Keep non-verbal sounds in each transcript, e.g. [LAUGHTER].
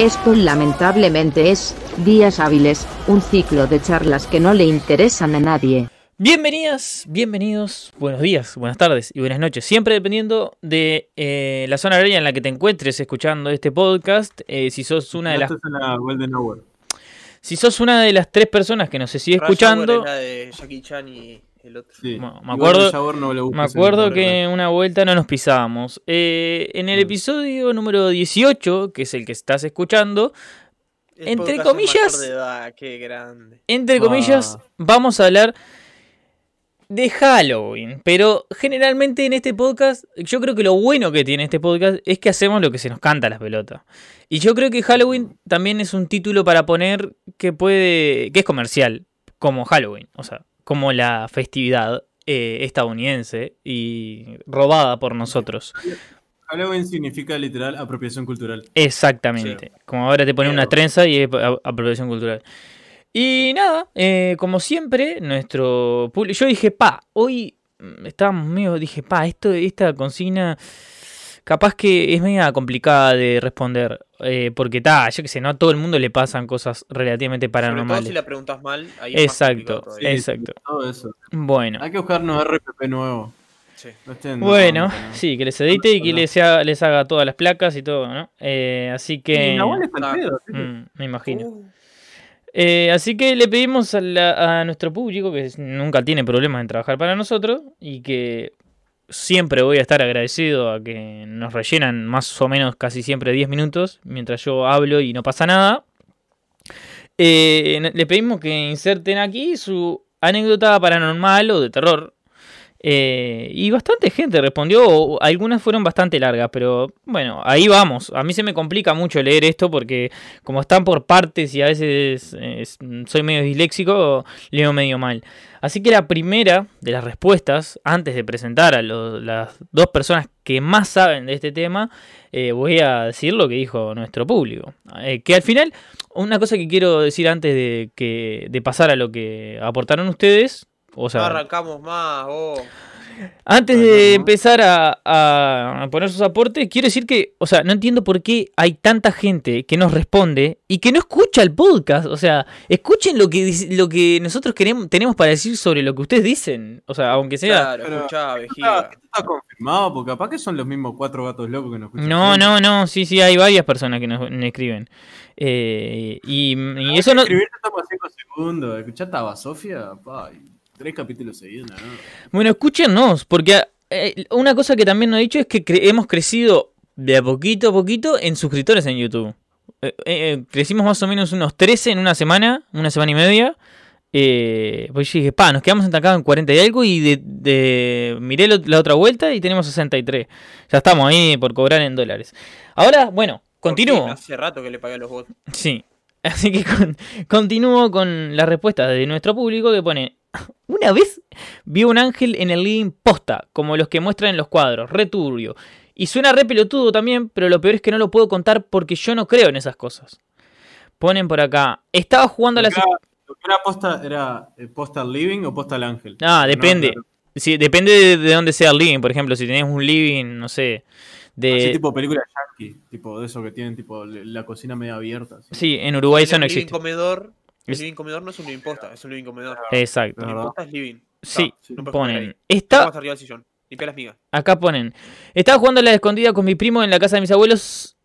Esto lamentablemente es, días hábiles, un ciclo de charlas que no le interesan a nadie. Bienvenidas, bienvenidos, buenos días, buenas tardes y buenas noches. Siempre dependiendo de eh, la zona horaria en la que te encuentres escuchando este podcast. eh, si sos una de las, la Golden Hour. si sos una de las tres personas que nos sigue escuchando, Rush Hour es la de Jackie Chan y el otro. Sí. Bueno, me acuerdo- el Shower no lo me acuerdo que una vuelta no nos pisábamos. Eh, en el Mm. episodio número 18, que es el que estás escuchando, El Entre comillas- mayor de edad, qué grande. entre Ah. comillas, vamos a hablar de Halloween. Pero generalmente en este podcast, yo creo que lo bueno que tiene este podcast es que hacemos lo que se nos canta a las pelotas. Y yo creo que Halloween también es un título para poner que puede. que es comercial, como Halloween. O sea, como la festividad eh, estadounidense y robada por nosotros. Halloween significa literal apropiación cultural. Exactamente. Como ahora te ponen una trenza y es apropiación cultural. Y nada, eh, como siempre, nuestro público. Yo dije, pa, hoy mm, estábamos medio. Dije, pa, esto, esta consigna. Capaz que es media complicada de responder. eh, porque ta, yo que sé, no a todo el mundo le pasan cosas relativamente Sobre todo paranormales. si la preguntas mal, ahí es más Exacto, exacto. Todo eso. Bueno. Hay que buscarnos RPP nuevo. Sí. No Bueno, no, no. sí, que les edite y que les haga, les haga todas las placas y todo, ¿no? Eh, así que. Está Ah. pedo, ¿sí? mm, me imagino. Uh, Eh, así que le pedimos a, la- a nuestro público que nunca tiene problemas en trabajar para nosotros y que siempre voy a estar agradecido a que nos rellenan más o menos casi siempre 10 minutos mientras yo hablo y no pasa nada. Eh, le pedimos que inserten aquí su anécdota paranormal o de terror. Eh, y bastante gente respondió, algunas fueron bastante largas, pero bueno, ahí vamos. A mí se me complica mucho leer esto porque como están por partes y a veces eh, soy medio disléxico, leo medio mal. Así que la primera de las respuestas, antes de presentar a las dos personas que más saben de este tema, eh, voy a decir lo que dijo nuestro público. Que al final, una cosa que quiero decir antes de, que, de pasar a lo que aportaron ustedes, o no arrancamos más, vos. antes de no, no. empezar a, a poner sus aportes, quiero decir que, o sea, no entiendo por qué hay tanta gente que nos responde y que no escucha el podcast. O sea, escuchen lo que, lo que nosotros queremos, tenemos para decir sobre lo que ustedes dicen. O sea, aunque sea... Claro, Pero- escuchá, Esto vejiga. está, confirmado, porque capaz que son los mismos cuatro gatos locos que nos escuchan. No, no, no, sí, sí, hay varias personas que nos, nos escriben. Eh, y, y eso no... Escribirte toma cinco segundos. Escuchate a Sofía, pa, y tres capítulos seguidos, ¿no? Bueno, escúchenos, porque eh, una cosa que también nos ha dicho es que cre- hemos crecido de a poquito a poquito en suscriptores en YouTube. Eh, eh, crecimos más o menos unos 13 en una semana, una semana y media. Eh, pues yo dije, pa, nos quedamos estancados en 40 y algo y de, de- miré lo- la otra vuelta y tenemos 63. Ya estamos ahí por cobrar en dólares. Ahora, bueno, continúo. Hace rato que le pagué a los bots. Sí. [LAUGHS] Así que con- continúo con la respuesta de nuestro público que pone, [LAUGHS] una vez vi un ángel en el living posta, como los que muestran en los cuadros, re turbio. Y suena re pelotudo también, pero lo peor es que no lo puedo contar porque yo no creo en esas cosas. Ponen por acá, estaba jugando a era, lo que era posta, ¿era eh, posta al living o posta al ángel? Ah, No, depende. claro. Sí, depende de, de dónde sea el living, por ejemplo, si tenés un living, no sé, de... Así tipo película yankee, tipo de eso que tienen tipo la cocina media abierta. así. Sí, en Uruguay eso no living existe. comedor, el living comedor no es un living posta, es un living comedor. Exacto. Es Living posta es living. Sí, sí, no puedes comer ponen. Está, Vamos arriba del sillón. Limpia las migas. Acá ponen. Estaba jugando a la escondida con mi primo en la casa de mis abuelos.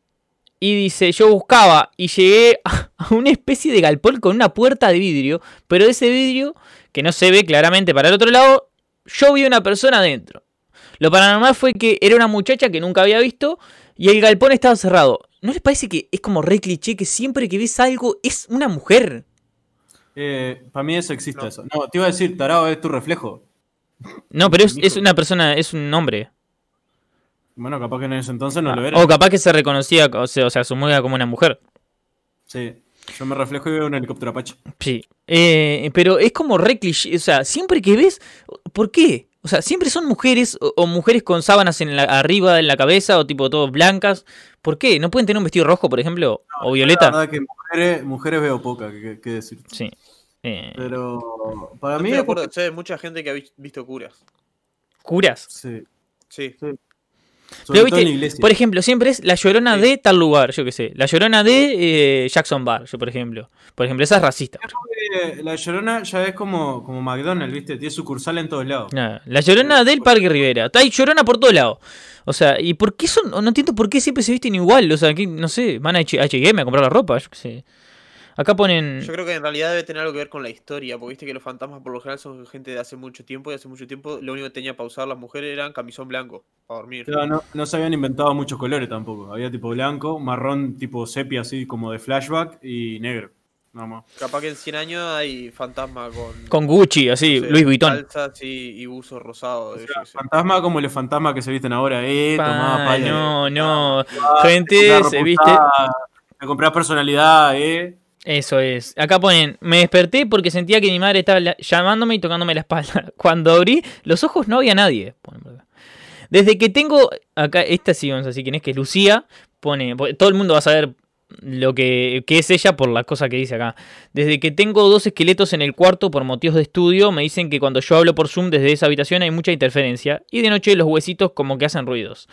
Y dice, yo buscaba y llegué a una especie de galpón con una puerta de vidrio. Pero de ese vidrio, que no se ve claramente para el otro lado, yo vi una persona adentro. Lo paranormal fue que era una muchacha que nunca había visto y el galpón estaba cerrado. ¿No les parece que es como re cliché que siempre que ves algo es una mujer? Eh, para mí eso existe No. eso. No, te iba a decir, tarado es tu reflejo. No, pero es, una persona, es un hombre. Bueno, capaz que en ese entonces no lo Ah, era. o capaz que se reconocía, o sea, o sea, asumía como una mujer. Sí. Yo me reflejo y veo un helicóptero Apache. Sí. Eh, pero es como re cliché. O sea, siempre que ves. ¿Por qué? O sea, siempre son mujeres o, o mujeres con sábanas en la, arriba en la cabeza o tipo todas blancas. ¿Por qué? ¿No pueden tener un vestido rojo, por ejemplo? ¿O La violeta? verdad que mujeres, mujeres veo poca, que, que decir. Sí. Eh, Pero para No mí estoy de es acuerdo, sé de mucha gente que ha vis- visto curas. ¿Curas? Sí. Sí. Sobre Pero todo viste, iglesia. por ejemplo, siempre es la llorona Sí. de tal lugar, yo qué sé. La llorona de eh, Jackson Bar, yo por ejemplo. Por ejemplo, esa es racista. Eh, La Llorona ya es como, como McDonald's, ¿viste? Tiene sucursal en todos lados. La llorona del Parque Rivera. Hay llorona por todos lados. O sea, ¿y por qué son.? No entiendo por qué siempre se visten igual. O sea, que, no sé, van a HM a comprar la ropa, yo qué sé. Acá ponen. Yo creo que en realidad debe tener algo que ver con la historia, porque viste que los fantasmas por lo general son gente de hace mucho tiempo y hace mucho tiempo lo único que tenía para usar las mujeres eran camisón blanco para dormir. Claro, no, no se habían inventado muchos colores tampoco. Había tipo blanco, marrón tipo sepia, así como de flashback, y negro. Nada más. Capaz que en 100 años hay fantasma con, Con Gucci, así, no sé, Luis Vuitton. calzas y, y buzo rosado. yo qué sé. Fantasma como los fantasmas que se visten ahora, eh. tomá, Pa, pala, no, no. ah, Gente, se viste. Te comprás personalidad, eh. Eso es. Acá ponen, me desperté porque sentía que mi madre estaba la- llamándome y tocándome la espalda. [LAUGHS] Cuando abrí los ojos no había nadie. Desde que tengo, acá, esta sí vamos a decir quién es, que es Lucía, pone, todo el mundo va a saber lo que, que es ella por la cosa que dice acá. Desde que tengo dos esqueletos en el cuarto por motivos de estudio, me dicen que cuando yo hablo por Zoom desde esa habitación hay mucha interferencia y de noche los huesitos como que hacen ruidos.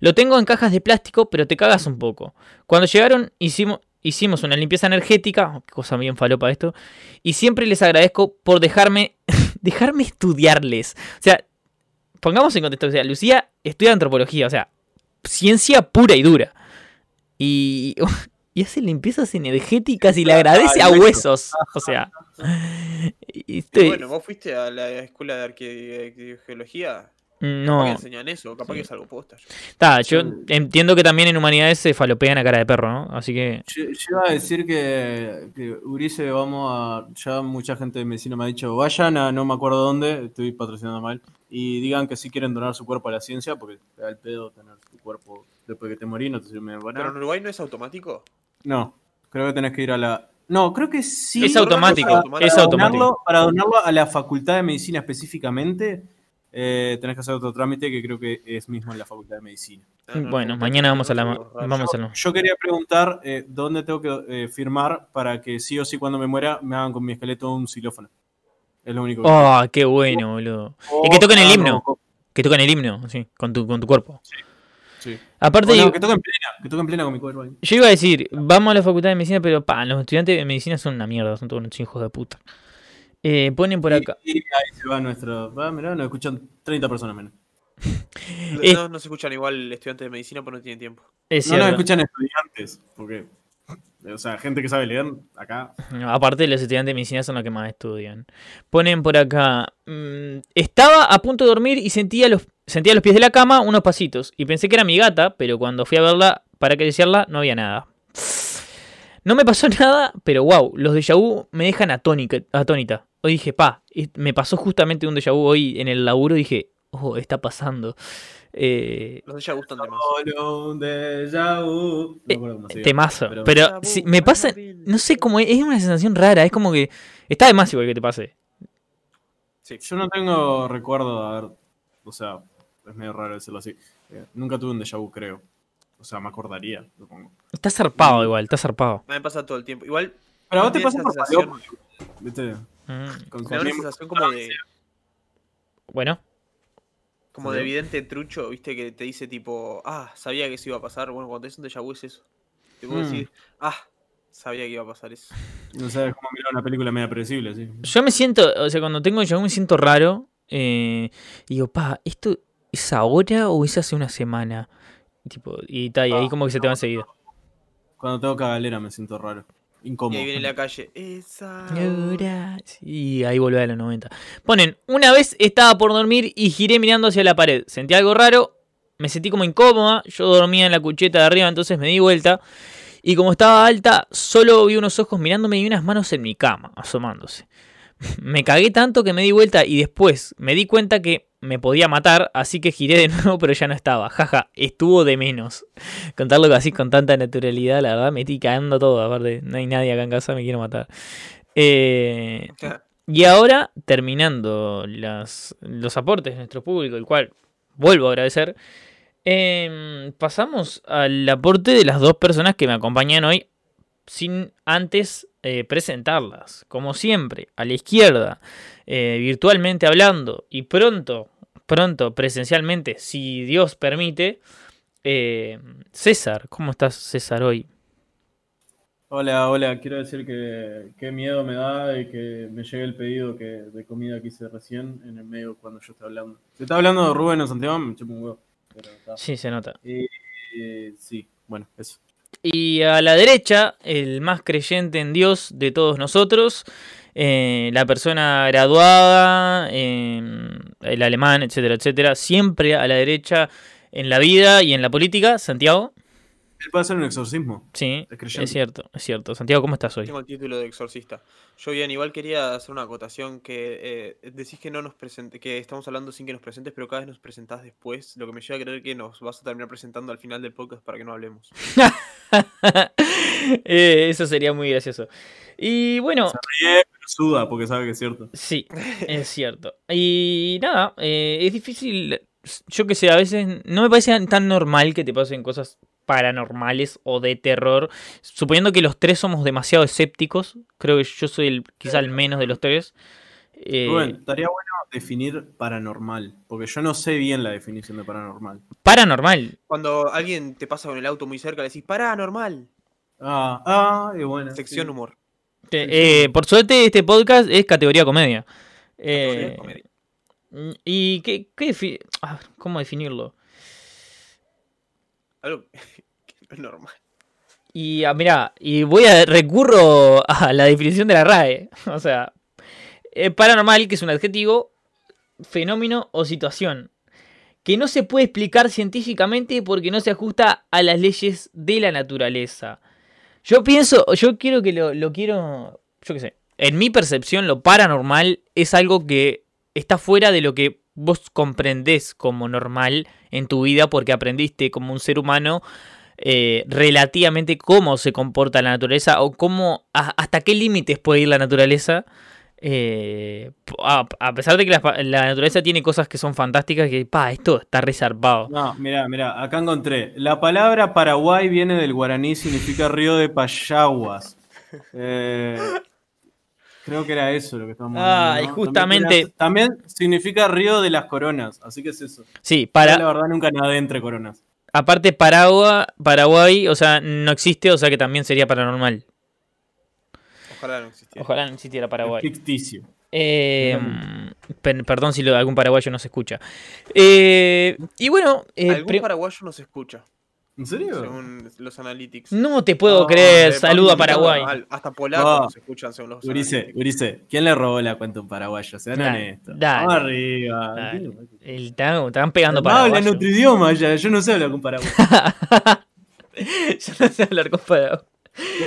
Lo tengo en cajas de plástico, pero te cagas un poco. Cuando llegaron hicimos, hicimos una limpieza energética, cosa bien falopa esto, y siempre les agradezco por dejarme, [LAUGHS] dejarme estudiarles. O sea, pongamos en contexto, o sea, Lucía estudia antropología, o sea, ciencia pura y dura. Y, [LAUGHS] y hace limpiezas energéticas y le agradece a huesos. O sea, [LAUGHS] y Y estoy- bueno, vos fuiste a la escuela de arque- arqueología. Capaz que no, enseñan eso, capaz que es algo posta. yo- está, yo entiendo que también en humanidades se falopean a cara de perro, ¿no? Así que Yo, yo iba a decir que, que Urice, vamos a. Ya mucha gente de medicina me ha dicho, vayan a no me acuerdo dónde, estoy patrocinando mal, y digan que sí quieren donar su cuerpo a la ciencia, porque te da el pedo tener tu cuerpo después que te morís, no te sirve de Pero en. Uruguay no es automático. No, creo que tenés que ir a la. No, creo que sí. Es automático, para- es para automático. donarlo- para donarlo a la facultad de medicina específicamente, eh, tenés que hacer otro trámite que creo que es mismo en la facultad de medicina. Ah, no, bueno, no, mañana vamos a la... Vamos a la... Yo quería preguntar eh, dónde tengo que eh, firmar para que sí o sí cuando me muera me hagan con mi esqueleto un xilófono. Es lo único que Oh, qué bueno, boludo. Y que toquen el himno. Oh, Que toquen el himno, sí, con tu, con tu cuerpo. sí. Aparte, Oh, no, yo, que toquen plena, que toquen plena con mi cuerpo. ahí. yo iba a decir, vamos a la facultad de medicina, pero pa, los estudiantes de medicina son una mierda, son todos unos hijos de puta. Eh, ponen por acá. Y, y ahí se va nuestro. Mirá, nos escuchan 30 personas menos. Es- No, no se escuchan igual estudiantes de medicina porque no tienen tiempo. Es No nos escuchan estudiantes, porque. O sea, gente que sabe leer acá. No, Aparte, los estudiantes de medicina son los que más estudian. Ponen por acá. mm, estaba a punto de dormir y sentía los, sentía los pies de la cama unos pasitos. Y pensé que era mi gata, pero cuando fui a verla para acariciarla, no había nada. No me pasó [LAUGHS] nada, pero wow, los déjà vu me dejan atónica, atónita. Hoy dije, pa, y me pasó justamente un déjà vu hoy en el laburo. Dije, oh, está pasando. Eh, Los de de déjà vu. Cómo se llama, temazo. pero- Pero Déjà vu, si- me pasa, no sé cómo es, es una sensación rara. Es como que está de más igual que te pase. Sí. Yo no tengo recuerdo de haber. O sea, es medio raro decirlo así. Eh, nunca tuve un déjà vu, creo. O sea, me acordaría, supongo. Está zarpado igual, está zarpado. A mí me pasa todo el tiempo. Igual. Pero a vos te pasa por esa sensación- falopa, ¿Viste? Mm, Con- Me da con- una sensación como de. Bueno, Como de evidente trucho, viste, que te dice tipo, ah, sabía que eso iba a pasar. Bueno, cuando te dicen déjà vu es eso. Te puedo Mm. decir, ah, sabía que iba a pasar eso. No sabes cómo mirar una película media predecible, sí. yo me siento, o sea, cuando tengo yo me siento raro. eh, y digo, pa, ¿esto es ahora o es hace una semana? Y tipo, y, ta, y ahí como que se te va enseguida. Cuando tengo cagalera me siento raro. Y Incómodo. ahí viene la calle, esa. Ahora, sí, ahí volví a los 90. Ponen, una vez estaba por dormir y giré mirando hacia la pared. Sentí algo raro, me sentí como incómoda. Yo dormía en la cucheta de arriba, entonces me di vuelta. Y como estaba alta, solo vi unos ojos mirándome y unas manos en mi cama, asomándose. [LAUGHS] Me cagué tanto que me di vuelta y después me di cuenta que me podía matar, así que giré de [LAUGHS] nuevo, pero ya no estaba. Jaja, estuvo de menos. Contarlo así con tanta naturalidad, la verdad, me estoy cagando todo. Aparte, no hay nadie acá en casa, me quiero matar. Eh, y ahora, terminando las, los aportes de nuestro público, el cual vuelvo a agradecer, em, pasamos al aporte de las dos personas que me acompañan hoy, sin antes eh, presentarlas. Como siempre, a la izquierda, eh, virtualmente hablando, y pronto, pronto, presencialmente, si Dios permite. Eh, César, ¿cómo estás, César, hoy? Hola, hola, quiero decir que qué miedo me da de que me llegue el pedido que, de comida que hice recién en el medio cuando yo estoy hablando. Si está hablando de Rubén o Santiago, me chupo un huevo. Pero está. Sí, se nota. Y- sí, bueno, eso. Y a la derecha, el más creyente en Dios de todos nosotros, eh, la persona graduada, eh, el alemán, etcétera, etcétera, siempre a la derecha en la vida y en la política. Santiago, Él puede hacer un exorcismo. sí, Es cierto, es cierto. Santiago, ¿cómo estás hoy? Tengo el título de exorcista. Yo bien, igual quería hacer una acotación que eh, decís que no nos presente, que estamos hablando sin que nos presentes, pero cada vez nos presentás después, lo que me lleva a creer que nos vas a terminar presentando al final del podcast para que no hablemos. [LAUGHS] Eh, eso sería muy gracioso. Y bueno, Ríe, pero suda porque sabe que es cierto. Sí, es cierto. Y nada, eh, es difícil, yo que sé, a veces no me parece tan normal que te pasen cosas paranormales o de terror, suponiendo que los tres somos demasiado escépticos, creo que yo soy el, quizá el menos de los tres. Eh, estaría bueno definir paranormal, porque yo no sé bien la definición de paranormal. paranormal, Cuando alguien te pasa con el auto muy cerca, le decís, pará, normal. Ah, ah, y bueno. Sección sí. humor. Eh, eh, por suerte este podcast es categoría comedia. Eh, Categoría comedia. ¿Y qué, qué defi- ah, cómo definirlo? Algo [LAUGHS] que no es normal. Y ah, mirá, y voy a recurro a la definición de la RAE. [LAUGHS] O sea, eh, paranormal, que es un adjetivo, fenómeno o situación. Que no se puede explicar científicamente porque no se ajusta a las leyes de la naturaleza. Yo pienso, yo quiero que lo, lo quiero, yo qué sé. En mi percepción, lo paranormal es algo que está fuera de lo que vos comprendés como normal en tu vida porque aprendiste como un ser humano eh, relativamente cómo se comporta la naturaleza o cómo hasta qué límites puede ir la naturaleza. eh, a, pesar de que la, naturaleza tiene cosas que son fantásticas, que pa, esto está resarpado. No, mira, mira, acá encontré. La palabra Paraguay viene del guaraní, significa río de Payaguas. Eh, creo que era eso lo que estábamos Ah, hablando, y ¿no? justamente- También, también significa río de las coronas, así que es eso. Sí, Yo, para, la verdad nunca nadé entre coronas. aparte Paragua, Paraguay, o sea, no existe, o sea que también sería paranormal. Ojalá no existiera. Ojalá no existiera Es Paraguay. ficticio. Eh, per- perdón si lo- algún paraguayo no se escucha. Eh, y bueno, eh, Algún paraguayo no se escucha, ¿En serio? según los analytics. no te puedo No, creer. Eh, Saludo a Paraguay. Hasta polacos Ah. no se escuchan según los Urice, analytics. Urice, ¿quién le robó la cuenta a un paraguayo? Sean Dale, honestos. dale. Arriba. Dale. El, estaban, estaban pegando No hablan paraguayo. otro idioma ya, yo no sé hablar con paraguayo. [LAUGHS] Yo no sé hablar con paraguay.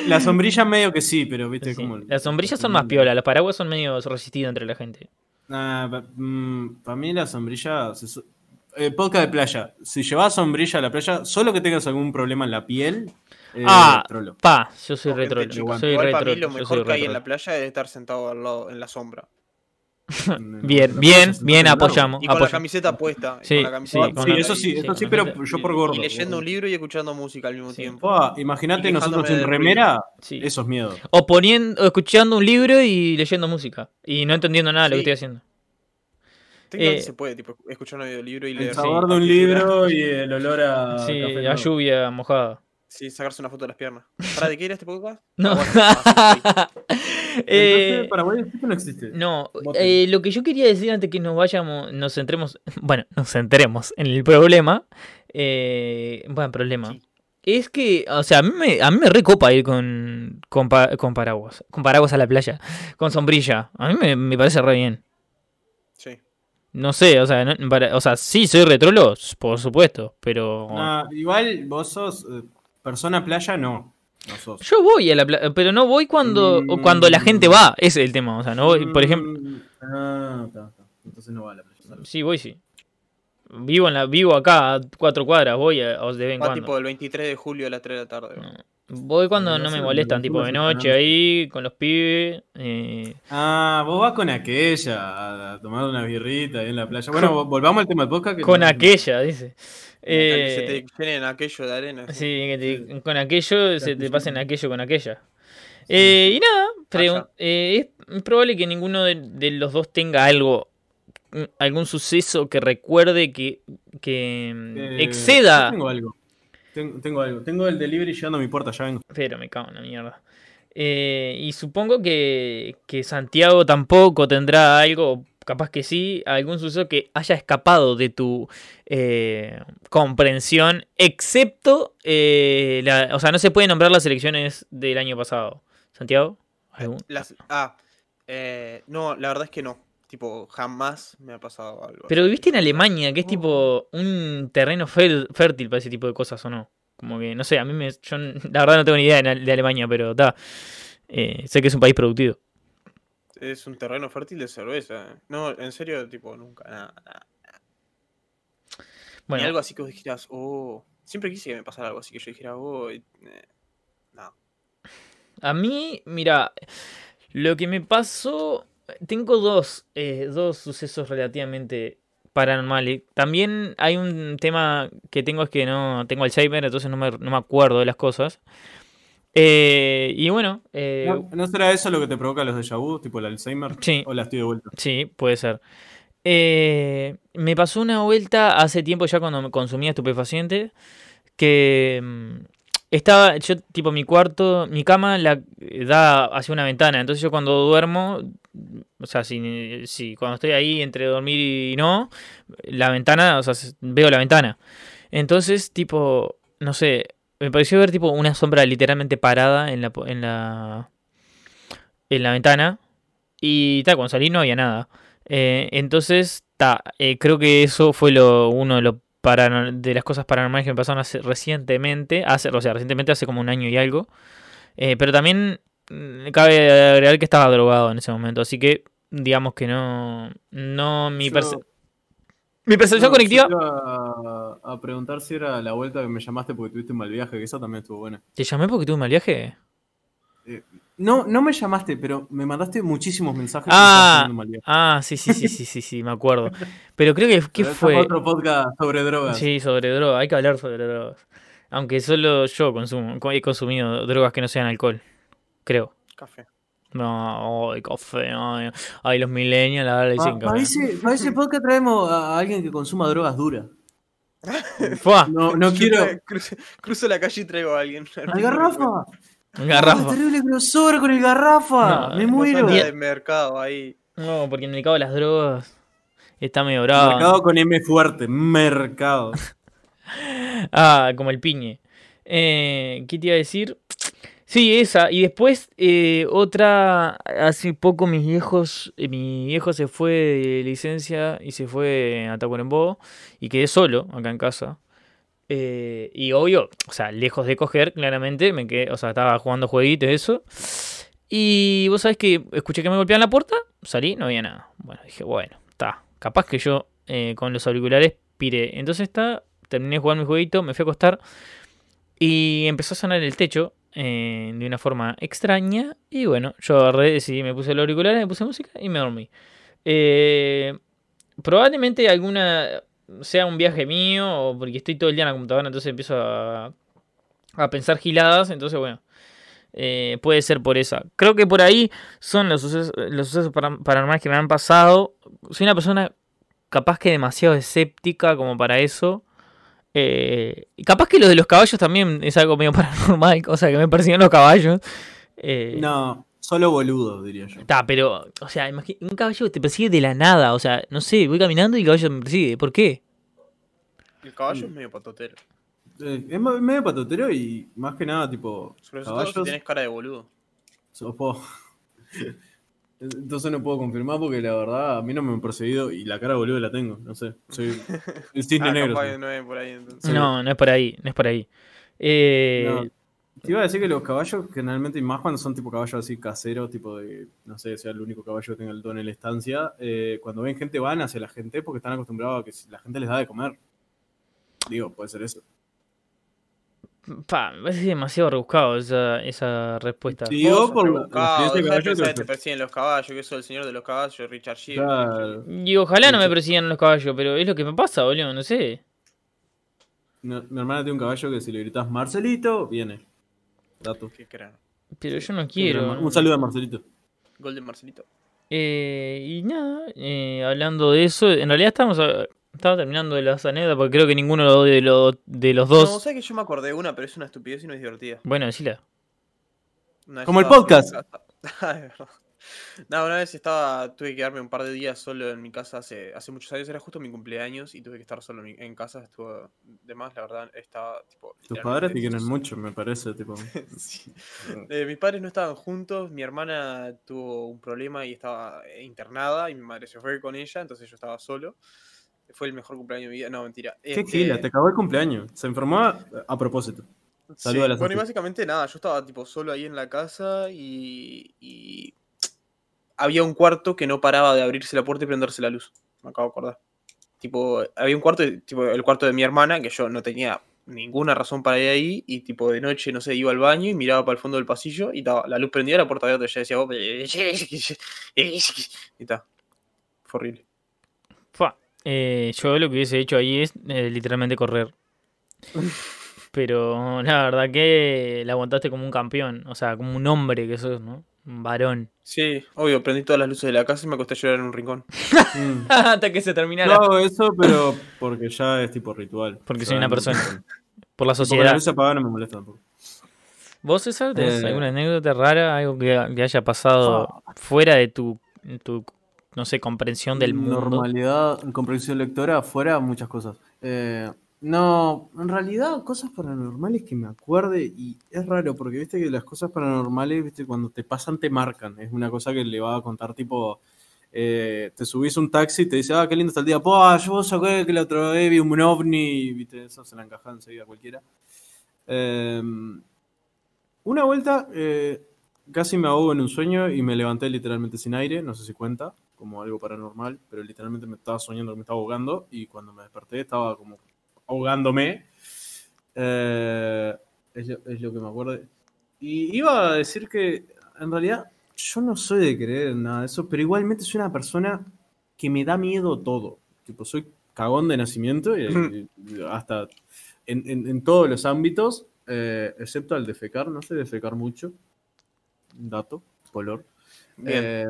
La sombrilla medio que sí, pero viste Sí. como... Las sombrillas son más piola, los paraguas son medio resistidos entre la gente. para mí la sombrilla... se eh, podcast de playa. Si llevas sombrilla a la playa, solo que tengas algún problema en la piel, eh, Ah, trolo. Pa, yo soy Gente, retro. chicos, Soy igual retro. para mí lo mejor que hay en la playa es estar sentado al lado en la sombra. [LAUGHS] Bien, bien, bien, apoyamos. Y con la camiseta puesta. Sí, con la camiseta sí, con Sí, la- eso sí, sí, eso sí, pero yo por gordo. Y leyendo un libro y escuchando música al mismo Sí. tiempo. Imagínate nosotros en remera, Sí. eso es miedo. O poniendo, o escuchando un libro y leyendo música. Y no entendiendo nada de lo que estoy haciendo. Técnicamente Eh, se puede, tipo, escuchar un audiolibro y El leer. sabor de un libro y el olor a Sí, café a nuevo. lluvia mojada. Sí, sacarse una foto de las piernas. ¿Para de qué era este podcast? [LAUGHS] No. Ah, bueno, ah, [LAUGHS] El Eh, o no existe? No, eh, lo que yo quería decir antes que nos vayamos, nos centremos, [LAUGHS] bueno, nos centremos en el problema, eh, bueno, problema, Sí. es que, o sea, a mí me, a mí me recopa ir con, con, con paraguas, con paraguas a la playa, con sombrilla, a mí me, me parece re bien. No sé, o sea, no- para- o sea, sí soy retrolo, por supuesto, pero No, igual vos sos eh, persona playa, no. No sos. yo voy a la playa, pero no voy cuando, Mm. cuando la gente va, ese es el tema, o sea, no voy, por ejemplo, Mm, Ah, está, está. Entonces no va a la playa. sí, voy, sí. Vivo, en la, vivo acá a cuatro cuadras, voy a, o de vez en Va cuando. tipo el 23 de julio a las 3 de la tarde. No. Voy cuando No no me molestan, tipo de noche no. ahí, con los pibes. eh, Ah, vos vas con aquella a, tomar una birrita ahí en la playa. Bueno, vo- volvamos al tema del podcast. que con no- aquella, dice. que se Eh, te llenen aquello de arena. sí, que te- con aquello se te pasen aquello con aquella. Eh, y nada, eh, es probable que ninguno de, de los dos tenga algo mm, algún suceso que recuerde que, que mm, Eh, exceda. yo Tengo algo. Tengo, tengo algo. Tengo el delivery llegando a mi puerta, ya vengo. Pero me cago en la mierda. Eh, y supongo que, que Santiago tampoco tendrá algo, capaz que sí, algún suceso que haya escapado de tu eh, comprensión, excepto, eh, la- o sea, no se pueden nombrar las elecciones del año pasado. Santiago, ¿algún? Las, ah, eh, no, la verdad es que no. Tipo, jamás me ha pasado algo. Pero viviste en Alemania, que es tipo un terreno fértil para ese tipo de cosas, ¿o no? Como que, no sé, a mí me. Yo la verdad no tengo ni idea de, Alemania, pero está. sé que es un país productivo. Es un terreno fértil de cerveza. No, en serio, tipo, nunca, nada. nada. Bueno, Ni algo así que vos dijeras, oh. Siempre quise que me pasara algo así que yo dijera, oh. eh, no. a mí, mira, lo que me pasó. Tengo dos, eh, dos sucesos relativamente paranormales. También hay un tema que tengo, es que no tengo Alzheimer, entonces no me, no me acuerdo de las cosas. Eh, y bueno, eh, ¿No, ¿No será eso lo que te provoca los déjà vu, tipo el Alzheimer? Sí. O la estoy de vuelta. Sí, puede ser. Eh, me pasó una vuelta hace tiempo ya cuando me consumía estupefacientes que mm, estaba, yo tipo mi cuarto, mi cama la da hacia una ventana, entonces yo cuando duermo, o sea, si, cuando estoy ahí entre dormir y no, la ventana, o sea, veo la ventana. Entonces, tipo, no sé, me pareció ver tipo una sombra literalmente parada en la, en la, en la ventana. Y tal, cuando salí no había nada. Eh, entonces, ta, eh, creo que eso fue lo, uno de, paranor- de las cosas paranormales que me pasaron hace- recientemente. Hace, o sea, recientemente hace como un año y algo. Eh, pero también cabe agregar que estaba drogado en ese momento. Así que, digamos que no. No, mi, percepción No, conectiva. iba a, a preguntar si era la vuelta que me llamaste porque tuviste un mal viaje, que esa también estuvo buena. ¿Te llamé porque tuve un mal viaje? No, no me llamaste, pero me mandaste muchísimos mensajes. Ah, que mal viaje. ah, sí, sí, sí, sí, sí, sí, me acuerdo. Pero creo que, [LAUGHS] ¿qué Pero fue? Otro podcast sobre drogas. Sí, sobre drogas, hay que hablar sobre drogas. Aunque solo yo consumo, he consumido drogas que no sean alcohol, creo. Café. No, ay, café, ay, ay, los millennials ahora le Pa- dicen para, café. ese, para ese podcast traemos a alguien que consuma drogas duras. [LAUGHS] Fua, No, no quiero. cruzo, cruzo la calle y traigo a alguien. ¡Al garrafa! garrafa. ¡Oh, terrible crossover con el garrafa! No, ¡Me no muero! Bien. de mercado ahí. No, porque en el mercado de las drogas está medio bravo. Mercado con M fuerte. Mercado. [LAUGHS] Ah, como el piñe. Eh, ¿Qué te iba a decir? Sí, esa. Y después eh, otra, hace poco mis viejos, eh, mi viejo se fue de licencia y se fue a Tacuarembó y quedé solo acá en casa. Eh, y obvio, o sea, lejos de coger, claramente, me quedé, o sea, estaba jugando jueguitos, eso. Y vos sabés que escuché que me golpeaban la puerta, salí, no había nada. Bueno, dije, bueno, está. Capaz que yo eh, con los auriculares piré. Entonces está, terminé de jugar mi jueguito, me fui a acostar y empezó a sonar el techo eh, de una forma extraña. Y bueno, yo agarré, decidí, me puse el auricular, me puse música y me dormí. Eh, probablemente alguna sea un viaje mío o porque estoy todo el día en la computadora, entonces empiezo a, a pensar giladas. Entonces, bueno, eh, puede ser por esa. Creo que por ahí son los sucesos, los sucesos para- paranormales que me han pasado. Soy una persona capaz que demasiado escéptica como para eso. Eh, y capaz que lo de los caballos también es algo medio [LAUGHS] paranormal, o sea, que me persiguen los caballos. Eh, No, solo boludo, diría yo. Está, pero, o sea, un caballo te persigue de la nada, o sea, no sé, voy caminando y el caballo me persigue, ¿por qué? El caballo es medio patotero. Eh, es me- medio patotero y más que nada, tipo, Sobre todo si caballos. tenés cara de boludo. sos po- Entonces no puedo confirmar porque la verdad a mí no me han perseguido y la cara de boludo la tengo, no sé. Soy [LAUGHS] el cisne Ah, negro. soy. no es por ahí entonces. No, no es por ahí, no es por ahí. Eh, No. Te iba a decir que los caballos, generalmente, y más cuando son tipo caballos así caseros, tipo de, no sé, sea el único caballo que tenga el don en la estancia, eh, cuando ven gente van hacia la gente porque están acostumbrados a que la gente les da de comer. Digo, puede ser eso. Pa, me parece demasiado rebuscado esa, esa respuesta. Sos por rebuscado, de de caballo que te persiguen los caballos, que sos el señor de los caballos, Richard Shea. Claro. Y ojalá no me persigan los caballos, pero es lo que me pasa, boludo, no sé. No, mi hermana tiene un caballo que si le gritas Marcelito, viene. Dato. Qué. Pero yo no quiero. Un saludo a Marcelito. Golden Marcelito. Eh, y nada, eh, hablando de eso, en realidad estamos a- estaba terminando de las anécdotas porque creo que ninguno de, los de los No, dos. sé que yo me acordé de una, pero es una estupidez y no es divertida. Bueno, vez Como el podcast. [LAUGHS] No, una vez estaba, tuve que quedarme un par de días solo en mi casa hace, hace muchos años, era justo mi cumpleaños y tuve que estar solo en, mi- en casa, estuvo de más, la verdad, estaba tipo... Tus padres te quieren mucho, me parece, tipo. [LAUGHS] Sí. Eh, mis padres no estaban juntos, mi hermana tuvo un problema y estaba internada y mi madre se fue con ella, entonces yo estaba solo. Fue el mejor cumpleaños de mi vida, no, mentira. Qué Este, gila, te acabó el cumpleaños. Se enfermó a, a propósito. Saluda a la bueno, y básicamente nada, yo estaba tipo solo ahí en la casa y, y había un cuarto que no paraba de abrirse la puerta y prenderse la luz. Me acabo de acordar. Tipo, había un cuarto, tipo el cuarto de mi hermana, que yo no tenía ninguna razón para ir ahí, y tipo de noche, no sé, iba al baño y miraba para el fondo del pasillo y estaba la luz prendida, la puerta abierta, y yo decía, "Oh, [LAUGHS] y está. Fue horrible. Fua. Eh, yo lo que hubiese hecho ahí es eh, literalmente correr. [LAUGHS] Pero la verdad que la aguantaste como un campeón. O sea, como un hombre que sos, ¿no? Un varón. Sí, obvio, prendí todas las luces de la casa y me acosté a llorar en un rincón. Mm. [LAUGHS] Hasta que se terminara. hago eso, pero porque ya es tipo ritual. Porque O soy una no- persona. Por la Tipo, con la sociedad. luz apagada no me molesta tampoco. ¿Vos, César, tenés Eh. alguna anécdota rara? Algo que, que haya pasado fuera de tu, tu, no sé, comprensión del mundo? Normalidad, comprensión lectora, afuera, muchas cosas. Eh, no, en realidad, cosas paranormales que me acuerde, y es raro, porque viste que las cosas paranormales, viste, cuando te pasan, te marcan. Es una cosa que le va a contar, tipo, eh, te subís un taxi y te dice, ah, qué lindo está el día, po, yo saqué que la otra vez vi un ovni, viste, eso se la encaja enseguida cualquiera. Eh, una vuelta, casi me ahogo en un sueño y me levanté literalmente sin aire, no sé si cuenta, como algo paranormal, pero literalmente me estaba soñando que me estaba ahogando y cuando me desperté estaba como ahogándome. Eh, es, lo, es lo que me acuerdo. Y iba a decir que en realidad yo no soy de creer en nada de eso, pero igualmente soy una persona que me da miedo todo. Tipo, soy cagón de nacimiento y, y hasta en, en- en todos los ámbitos, eh, excepto al defecar, no sé defecar mucho. Dato, color. Bien. Eh,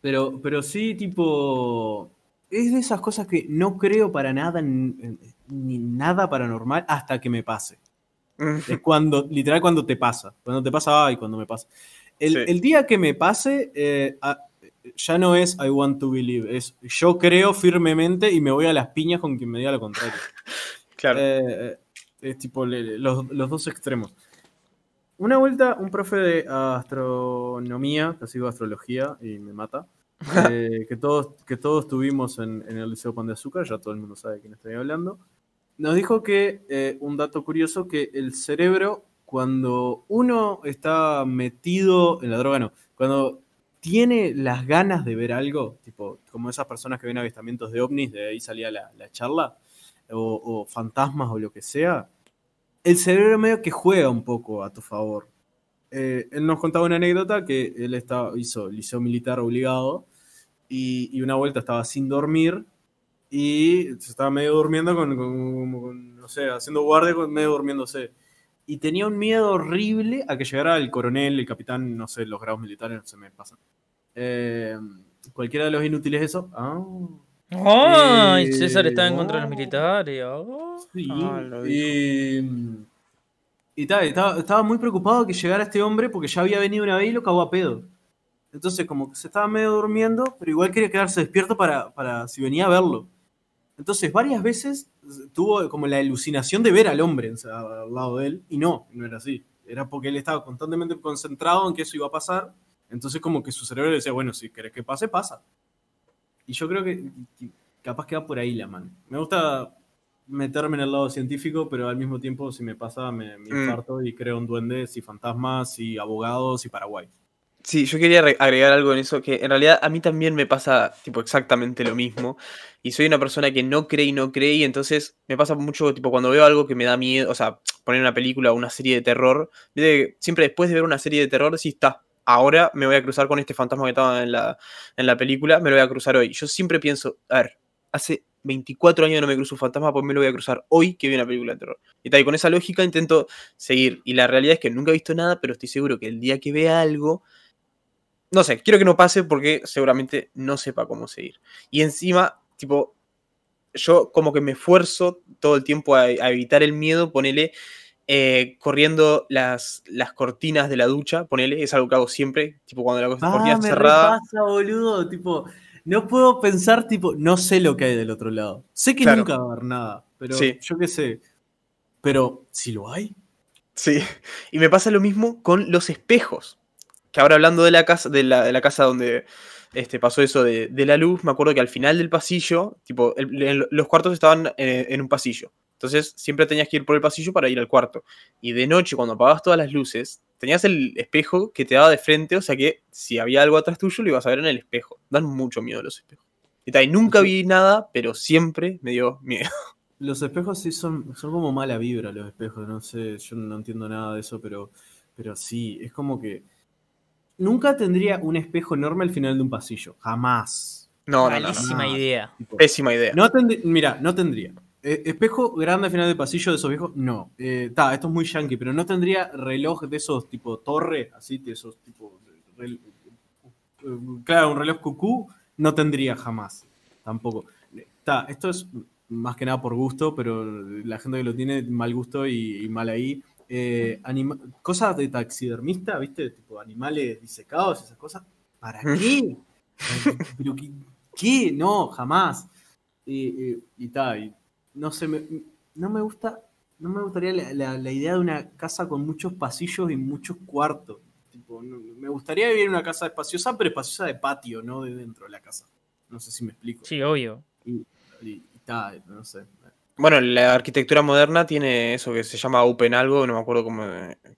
pero, pero sí, tipo. Es de esas cosas que no creo para nada ni nada paranormal hasta que me pase. Es cuando, literal, cuando te pasa. Cuando te pasa, ay, cuando me pasa. El, Sí. el día que me pase, eh, ah, ya no es I want to believe, es yo creo firmemente y me voy a las piñas con quien me diga lo contrario. [LAUGHS] claro. Eh, es tipo le- los, los dos extremos. Una vuelta, un profe de astronomía, que sigo astrología y me mata, [LAUGHS] eh, que, todos, que todos tuvimos en, en el Liceo Pan de Azúcar, ya todo el mundo sabe de quién estoy hablando, nos dijo que, eh, un dato curioso, que el cerebro, cuando uno está metido en la droga, no, cuando tiene las ganas de ver algo, tipo como esas personas que ven avistamientos de ovnis, de ahí salía la, la charla, o, o fantasmas o lo que sea, el cerebro medio que juega un poco a tu favor. Eh, él nos contaba una anécdota que él estaba, hizo liceo militar obligado y, y una vuelta estaba sin dormir y se estaba medio durmiendo con, con- con, no sé, haciendo guardia, con- medio durmiéndose. Y tenía un miedo horrible a que llegara el coronel, el capitán, no sé, los grados militares, no se me pasan. Eh, cualquiera de los inútiles eso. Ah, ¡Ay! Eh, César está en contra de los militares. oh. Sí, Ah, y, y tal, estaba, estaba muy preocupado que llegara este hombre porque ya había venido una vez y lo cagó a pedo. Entonces, como que se estaba medio durmiendo, pero igual quería quedarse despierto para, para si venía a verlo. Entonces, varias veces tuvo como la alucinación de ver al hombre o sea, al lado de él, y no, no era así. Era porque él estaba constantemente concentrado en que eso iba a pasar. Entonces, como que su cerebro le decía, bueno, si querés que pase, pasa. Y yo creo que capaz que va por ahí la mano. Me gusta meterme en el lado científico, pero al mismo tiempo, si me pasa, me, me Mm. infarto y creo en duendes y fantasmas y abogados y Paraguay. Sí, yo quería re- agregar algo en eso, que en realidad a mí también me pasa tipo exactamente lo mismo. Y soy una persona que no cree y no cree, y entonces me pasa mucho tipo cuando veo algo que me da miedo, o sea, poner una película o una serie de terror, siempre después de ver una serie de terror, sí está. Ahora me voy a cruzar con este fantasma que estaba en la, en la película, me lo voy a cruzar hoy. Yo siempre pienso, a ver, hace 24 años no me cruzo un fantasma, pues me lo voy a cruzar hoy que vi una película de terror. Y tal, y con esa lógica intento seguir. Y la realidad es que nunca he visto nada, pero estoy seguro que el día que vea algo, no sé, quiero que no pase porque seguramente no sepa cómo seguir. Y encima, tipo, yo como que me esfuerzo todo el tiempo a, a evitar el miedo, ponele eh, corriendo las, las cortinas de la ducha, ponele, es algo que hago siempre, tipo cuando la cortina Ah, está me cerrada. repasa, boludo. Tipo, no puedo pensar, tipo, no sé lo que hay del otro lado. Sé que Claro. nunca va a haber nada, pero Sí. yo qué sé. Pero, si lo hay. Sí, y me pasa lo mismo con los espejos. Que ahora hablando de la casa, de la, de la casa donde este, pasó eso de, de la luz, me acuerdo que al final del pasillo, tipo, el- el- los cuartos estaban eh, en un pasillo. Entonces siempre tenías que ir por el pasillo para ir al cuarto. Y de noche, cuando apagabas todas las luces, tenías el espejo que te daba de frente, o sea que si había algo atrás tuyo, lo ibas a ver en el espejo. Dan mucho miedo los espejos. Y tal, nunca vi nada, pero siempre me dio miedo. [LAUGHS] Los espejos sí son, son como mala vibra, los espejos. No sé, yo no entiendo nada de eso, pero, pero sí, es como que. Nunca tendría un espejo enorme al final de un pasillo. Jamás. No, no, no, no. Malísima no. idea. Pésima idea. No tendría, mira, no tendría. Eh, espejo grande al final del pasillo de esos viejos, no. Eh, ta, esto es muy yankee, pero no tendría reloj de esos tipo torre, así, de esos tipo. eh, claro, un reloj cucú, no tendría jamás. Tampoco. Ta, esto es más que nada por gusto, pero la gente que lo tiene, mal gusto y, y mal ahí. Eh, anima- cosas de taxidermista, ¿viste? Tipo animales disecados, esas cosas. ¿Para qué? ¿Pero qué? qué? No, jamás. Y, y, y ta, y no sé, me- no me gusta, no me gustaría la, la- la idea de una casa con muchos pasillos y muchos cuartos. Tipo, no- me gustaría vivir en una casa espaciosa, pero espaciosa de patio, no de dentro de la casa. No sé si me explico. Sí, obvio. Y, y- y ta, no sé. Bueno, la arquitectura moderna tiene eso que se llama open algo, no me acuerdo cómo,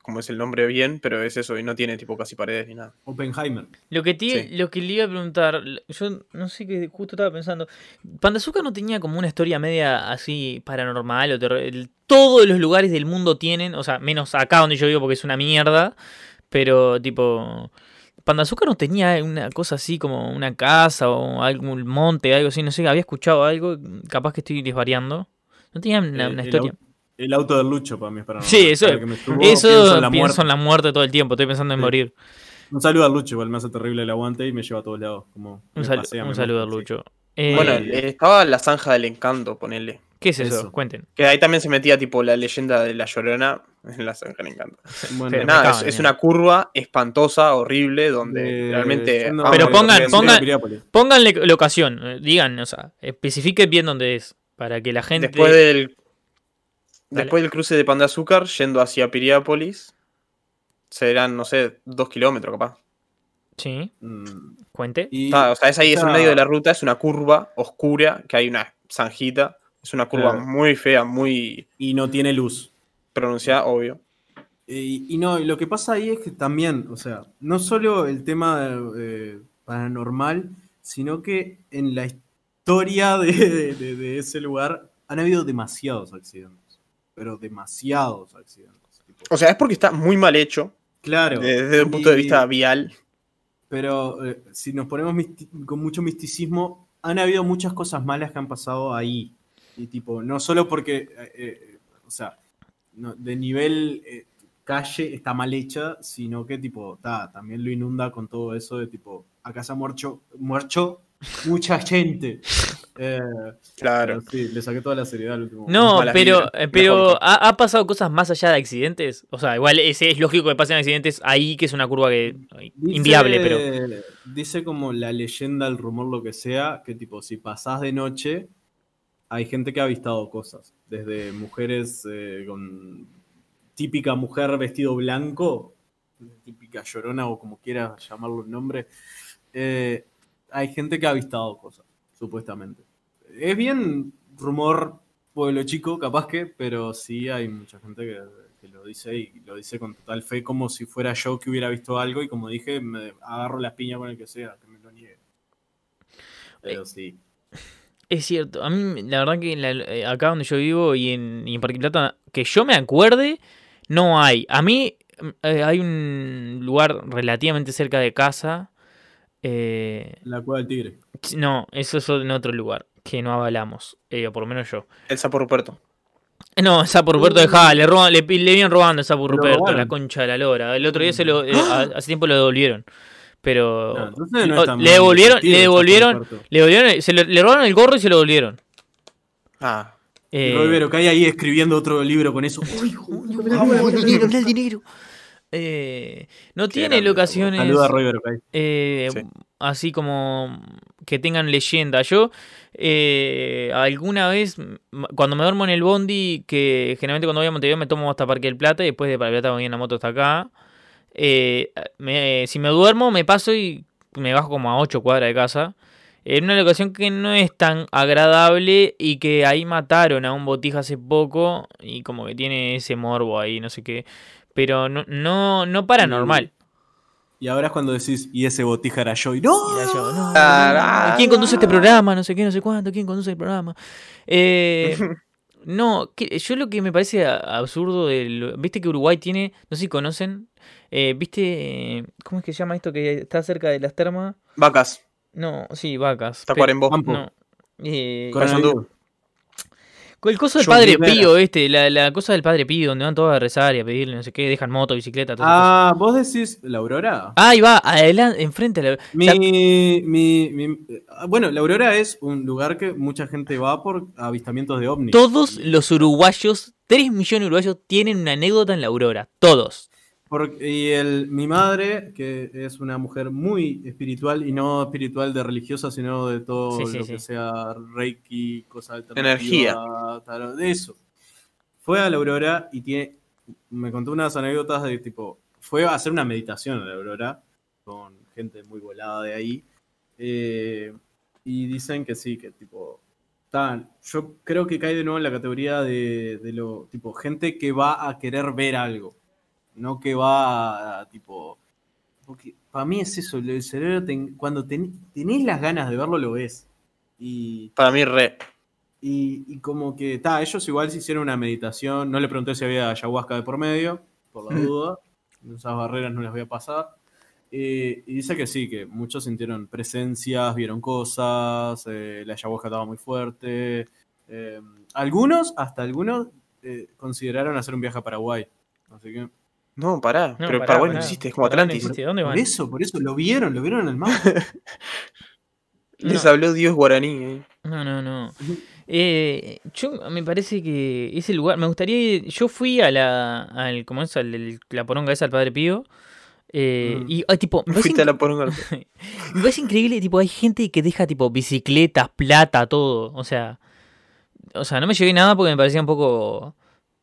cómo es el nombre bien, pero es eso, y no tiene tipo casi paredes ni nada. Oppenheimer. Lo que, Sí. lo que le iba a preguntar, yo no sé qué justo estaba pensando. Pandazuca no tenía como una historia media así paranormal o terror. Todos los lugares del mundo tienen, o sea, menos acá donde yo vivo porque es una mierda, pero tipo. Pandazuca no tenía una cosa así como una casa o algún monte, algo así, no sé, había escuchado algo, capaz que estoy desvariando. No tenía una, Eh, una historia. El auto del Lucho para mí es paranormal. Sí, eso- Cada que me subo, Eso pienso en la pienso muerte. en la muerte todo el tiempo, estoy pensando en Sí. morir. Un saludo al Lucho, igual me hace terrible el aguante y me lleva a todos lados. Como Un, sal- pasea, un saludo a. Lucho. Eh, Bueno, Eh, eh, estaba la zanja del encanto, ponele. ¿Qué es eso? eso. Cuenten. Que ahí también se metía tipo la leyenda de la llorona en la zanja del encanto. [LAUGHS] Bueno, Pero Nada, es, una curva espantosa, horrible, donde de- realmente. Pero pongan- pongan-. Pónganle locación, digan, o sea, especifiquen bien dónde es, para que la gente... Después del. Dale. Después del cruce de Pan de Azúcar, yendo hacia Piriápolis, serán, no sé, dos kilómetros capaz. Sí, Mm, cuente. y- o sea, es ahí, es en medio de la ruta, es una curva oscura, que hay una zanjita. Es una curva Claro. muy fea, muy y no tiene luz. pronunciada, obvio. Y, y no, lo que pasa ahí es que también, o sea, no solo el tema eh, paranormal, sino que en la historia de, de- de ese lugar han habido demasiados accidentes. Pero demasiados accidentes. tipo, O sea, es porque está muy mal hecho, claro. desde un punto de vista vial. Pero eh, si nos ponemos con mucho misticismo, han habido muchas cosas malas que han pasado ahí. Y tipo, no solo porque, eh, eh, o sea, no- de nivel calle está mal hecha, sino que tipo, ta, también lo inunda con todo eso de tipo, acá se ha muerto, muerto mucha gente. Eh, Claro. pero sí, le saqué toda la seriedad al último. No, pero, eh, pero. ¿ha, ha pasado cosas más allá de accidentes? O sea, igual ese es lógico que pasen accidentes ahí, que es una curva que Dice- inviable, pero... Dice como la leyenda, el rumor, lo que sea, que tipo, si pasás de noche, hay gente que ha avistado cosas. Desde mujeres eh, con típica mujer vestido blanco, típica llorona o como quieras llamarlo el nombre. eh, hay gente que ha avistado cosas, supuestamente. Es bien rumor pueblo chico, capaz que, pero sí hay mucha gente que, que lo dice y lo dice con total fe, como si fuera yo que hubiera visto algo y como dije, me agarro las piñas con el que sea, que me lo niegue. Pero sí. Es cierto, a mí la verdad que en la- eh, acá donde yo vivo y en, y en Parque Plata, que yo me acuerde, no hay. A mí eh, hay un lugar relativamente cerca de casa. Eh, La cueva del tigre. no, eso es en otro lugar que no avalamos, eh, o por lo menos yo. El sapo Ruperto. Eh, No, Sapo Ruperto de Java, le, roban- le, le vienen robando a Sapo Ruperto, la concha de la lora. El otro día se lo, eh, a- hace tiempo lo devolvieron. Pero No, entonces le devolvieron, le devolvieron, le devolvieron, se le, le robaron el gorro y se lo devolvieron. Ah, Eh, Roy Berocay ahí escribiendo otro libro con eso. Uy, Vamos, el dinero, el dinero. Eh, no Qué tiene grande, locaciones Saluda a eh, Sí. así como que tengan leyenda. Yo eh, alguna vez, cuando me duermo en el bondi, que generalmente cuando voy a Montevideo me tomo hasta Parque del Plata y después de Parque del Plata voy en la moto hasta acá. eh, me- si me duermo, me paso y me bajo como a 8 cuadras de casa. En una locación que no es tan agradable y que ahí mataron a un botija hace poco y como que tiene ese morbo ahí, no sé qué. Pero no, no, no paranormal. Y ahora es cuando decís, y ese botija era yo. Y no, Y era yo, no, no, ¿Quién conduce este programa? No sé qué, no sé cuánto. ¿Quién conduce el programa? Eh, [LAUGHS] no, que- yo lo que me parece absurdo, del, viste que Uruguay tiene, no sé si conocen, eh, viste, ¿cómo es que se llama esto que está cerca de las termas? vacas. No, sí, vacas. Tacuarembó. No. Eh, Corazón el coso del John Padre Rivera. Pío, este, la, la cosa del Padre Pío, donde van todos a rezar y a pedirle no sé qué, dejan moto, bicicleta, cosas. Ah, vos decís la Aurora. Ahí va, adelante, enfrente. a la- Mi, sea, mi, mi- ah, bueno, la Aurora es un lugar que mucha gente va por avistamientos de ovnis. Todos los uruguayos, 3 millones de uruguayos, tienen una anécdota en la Aurora. Todos. Porque- y el, mi madre, que es una mujer muy espiritual, y no espiritual de religiosa, sino de todo Sí, sí, lo sí. que sea reiki, cosa alternativa, Energía. tarot, de eso. Fue a la Aurora y tiene, me contó unas anécdotas de tipo, fue a hacer una meditación a la Aurora con gente muy volada de ahí. eh, y dicen que sí, que tipo, tan, yo creo que cae de nuevo en la categoría de, de lo, tipo, gente que va a querer ver algo no que va a, tipo. Porque para mí es eso, el cerebro, ten- cuando ten- tenés las ganas de verlo, lo ves. Y, Para mí, re. y, y como que, ta, ellos igual se hicieron una meditación, no le pregunté si había ayahuasca de por medio, por la [LAUGHS] duda, esas barreras no las voy a pasar. Eh, y dice que sí, que muchos sintieron presencias, vieron cosas, eh, la ayahuasca estaba muy fuerte. eh, algunos, hasta algunos, eh, consideraron hacer un viaje a Paraguay. Así que. No, pará. No, pero pará, Paraguay no existe, es como Atlantis. ¿Dónde Por van? eso, por eso, lo vieron, lo vieron en el mapa. [LAUGHS] [LAUGHS] Les No. habló Dios guaraní. eh. No, no, no. Eh, yo me parece que ese lugar, me gustaría ir- yo fui a la, al, ¿cómo es? Al, el- la poronga esa al Padre Pío. eh, Mm. Y ah, tipo, me Fuiste a la poronga. [LAUGHS] me parece increíble, tipo, hay gente que deja tipo bicicletas, plata, todo. O sea, o sea, no me llevé nada porque me parecía un poco,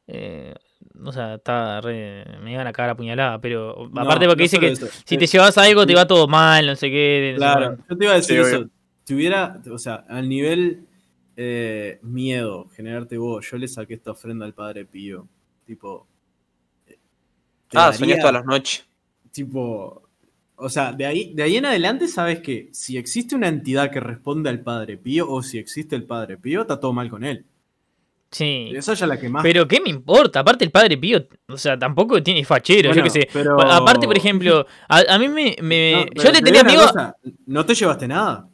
eh, o sea, está re, me iban a cagar a puñalada, pero No, aparte porque no dice que eso. si te llevas algo te va todo mal, no sé qué. no sé Claro, yo te iba a decir Sí, eso. Si hubiera, o sea, al nivel eh, miedo, generarte vos, yo le saqué esta ofrenda al padre Pío. Tipo. eh, Ah, daría- soñás todas las noches. Tipo. O sea, de ahí, de ahí en adelante sabes que si existe una entidad que responde al padre Pío o si existe el padre Pío, está todo mal con él. Sí. Esa ya la que más. Pero qué me importa, aparte el padre Pío, o sea, tampoco tiene fachero, yo qué sé. pero- Aparte, por ejemplo, a, a mí me, me- No, yo le te tenía cosa, no te llevaste nada.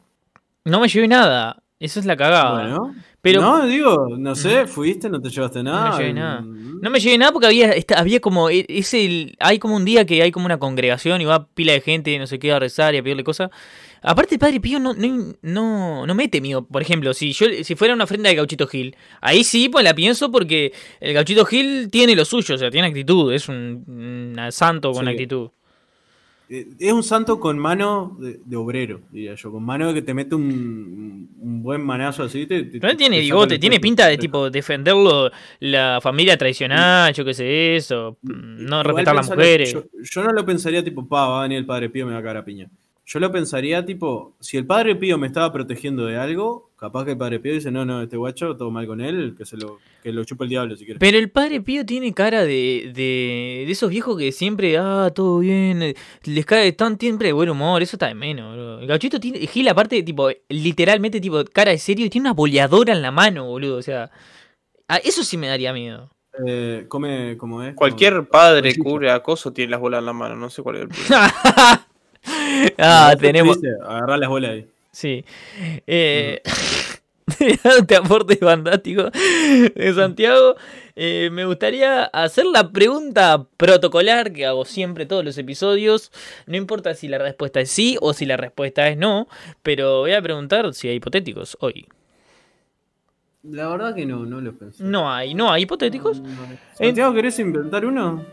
no me llevé nada, eso es la cagada. Bueno, pero no, digo, no sé, fuiste, no te llevaste nada. llevé nada. Mm. no me llevé nada porque había, había como, e- es el, hay como un día que hay como una congregación y va pila de gente, no sé qué, a rezar y a pedirle cosas. Aparte el padre Pío no, no, no, no mete miedo. Por ejemplo, si yo si fuera una ofrenda de Gauchito Gil, ahí sí pues la pienso porque el Gauchito Gil tiene lo suyo, o sea, tiene actitud, es un, un santo con Sí. actitud. Eh, Es un santo con mano de, de obrero, diría yo. Con mano que te mete un, un buen manazo así. Te, te- Pero él tiene bigote, tiene pinta de tipo defenderlo la familia tradicional, yo qué sé, eso, mm, no Igual respetar a las mujeres. Yo, yo no lo pensaría tipo, pa, va a venir el padre Pío me va a cagar a piña. Yo lo pensaría tipo, si el padre Pío me estaba protegiendo de algo, capaz que el padre Pío dice, no, no, este guacho, todo mal con él, que se lo, que lo chupa el diablo si quiere. Pero el padre Pío tiene cara de, de, de esos viejos que siempre, ah, todo bien, les cae tan siempre de buen humor, eso está de menos, boludo. El gauchito tiene, Gil aparte, tipo, literalmente, tipo, cara de serio y tiene una boleadora en la mano, boludo, o sea, a eso sí me daría miedo. Eh, come como es. Cualquier padre, cura, acoso, tiene las bolas en la mano. No sé cuál es el problema. [LAUGHS] [LAUGHS] ah, tenemos, agarrá las bolas ahí. sí. Eh, [LAUGHS] este aporte fantástico de Santiago. Eh, me gustaría hacer la pregunta protocolar que hago siempre todos los episodios. No importa si la respuesta es sí o si la respuesta es no, pero voy a preguntar si hay hipotéticos hoy. La verdad que no, no lo pensé. No hay, no hay hipotéticos. Santiago, ¿querés inventar uno?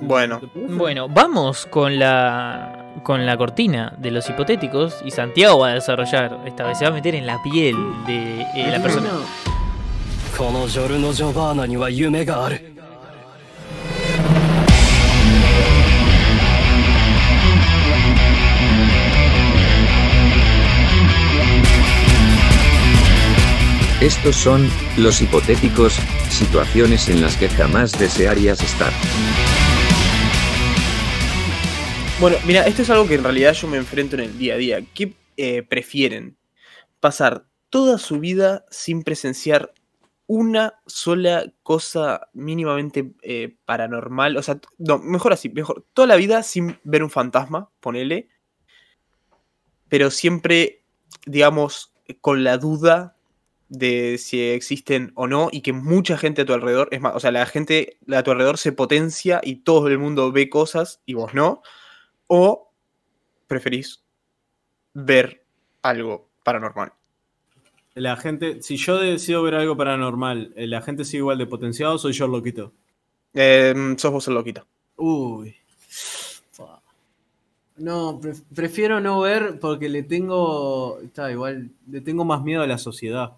Bueno. Bueno, vamos con la con la cortina de los hipotéticos y Santiago va a desarrollar esta vez se va a meter en la piel de eh, la persona. Estos son, los hipotéticos, situaciones en las que jamás desearías estar. Bueno, mira, esto es algo que en realidad yo me enfrento en el día a día. ¿Qué eh, prefieren? ¿Pasar toda su vida sin presenciar una sola cosa mínimamente eh, paranormal? O sea, no, mejor así, mejor. Toda la vida sin ver un fantasma, ponele. Pero siempre, digamos, con la duda de si existen o no y que mucha gente a tu alrededor, es más, o sea, la gente a tu alrededor se potencia y todo el mundo ve cosas y vos no. ¿O preferís ver algo paranormal? La gente, si yo decido ver algo paranormal, eh, ¿la gente sigue igual de potenciado o soy yo el loquito? Eh, sos vos el loquito. Uy. No, pref- prefiero no ver porque le tengo. Está igual, le tengo más miedo a la sociedad.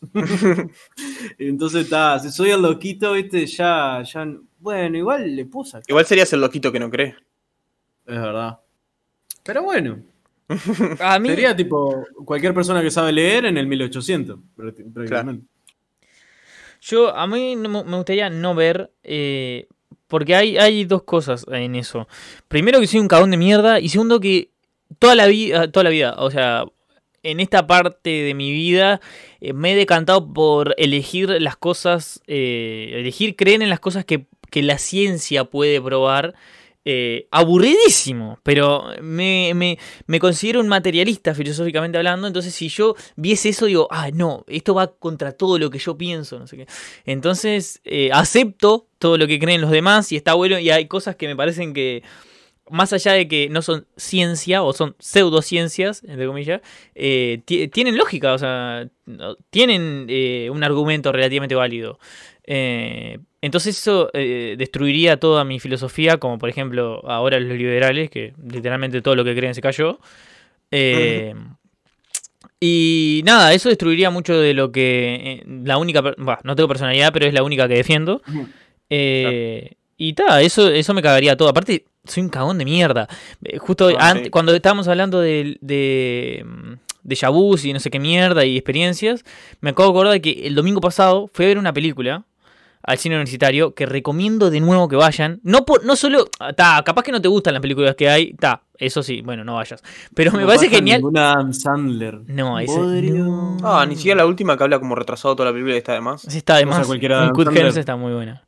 [LAUGHS] Entonces está, si soy el loquito, viste, ya, ya. Bueno, igual le puedo sacar. Igual serías el loquito que no cree. Es verdad. Pero bueno, A mí sería tipo cualquier persona que sabe leer en el 1800, prácti- prácticamente. Yo, a mí me gustaría no ver, eh, porque hay, hay dos cosas en eso. Primero que soy un cagón de mierda y segundo que toda la vida, toda la vida, o sea, en esta parte de mi vida eh, me he decantado por elegir las cosas, eh, elegir creer en las cosas que, que la ciencia puede probar. Eh, aburridísimo, pero me, me, me considero un materialista filosóficamente hablando, entonces si yo viese eso digo, ah, no, esto va contra todo lo que yo pienso, no sé qué. Entonces eh, acepto todo lo que creen los demás y está bueno y hay cosas que me parecen que, más allá de que no son ciencia o son pseudociencias, entre comillas, eh, ti- tienen lógica, o sea, tienen un argumento relativamente válido. Eh, entonces eso eh, destruiría toda mi filosofía, como por ejemplo ahora los liberales, que literalmente todo lo que creen se cayó. Eh, y nada, eso destruiría mucho de lo que eh, la única, bah, no tengo personalidad, pero es la única que defiendo. Ujú. Eh, Y ta, eso, eso me cagaría todo. Aparte, soy un cagón de mierda. Justo Ah, ante- sí. cuando estábamos hablando de, de, de Yabús y no sé qué mierda y experiencias, me acabo de acordar de que el domingo pasado fui a ver una película al cine universitario que recomiendo de nuevo que vayan. No por, no solo, ta, capaz que no te gustan las películas que hay, ta, eso sí, bueno, no vayas. Pero me No parece genial. Ninguna Adam Sandler. No, ese no. Ah, ni siquiera la última que habla como retrasado toda la película está de más. Sí, está de más. está muy buena.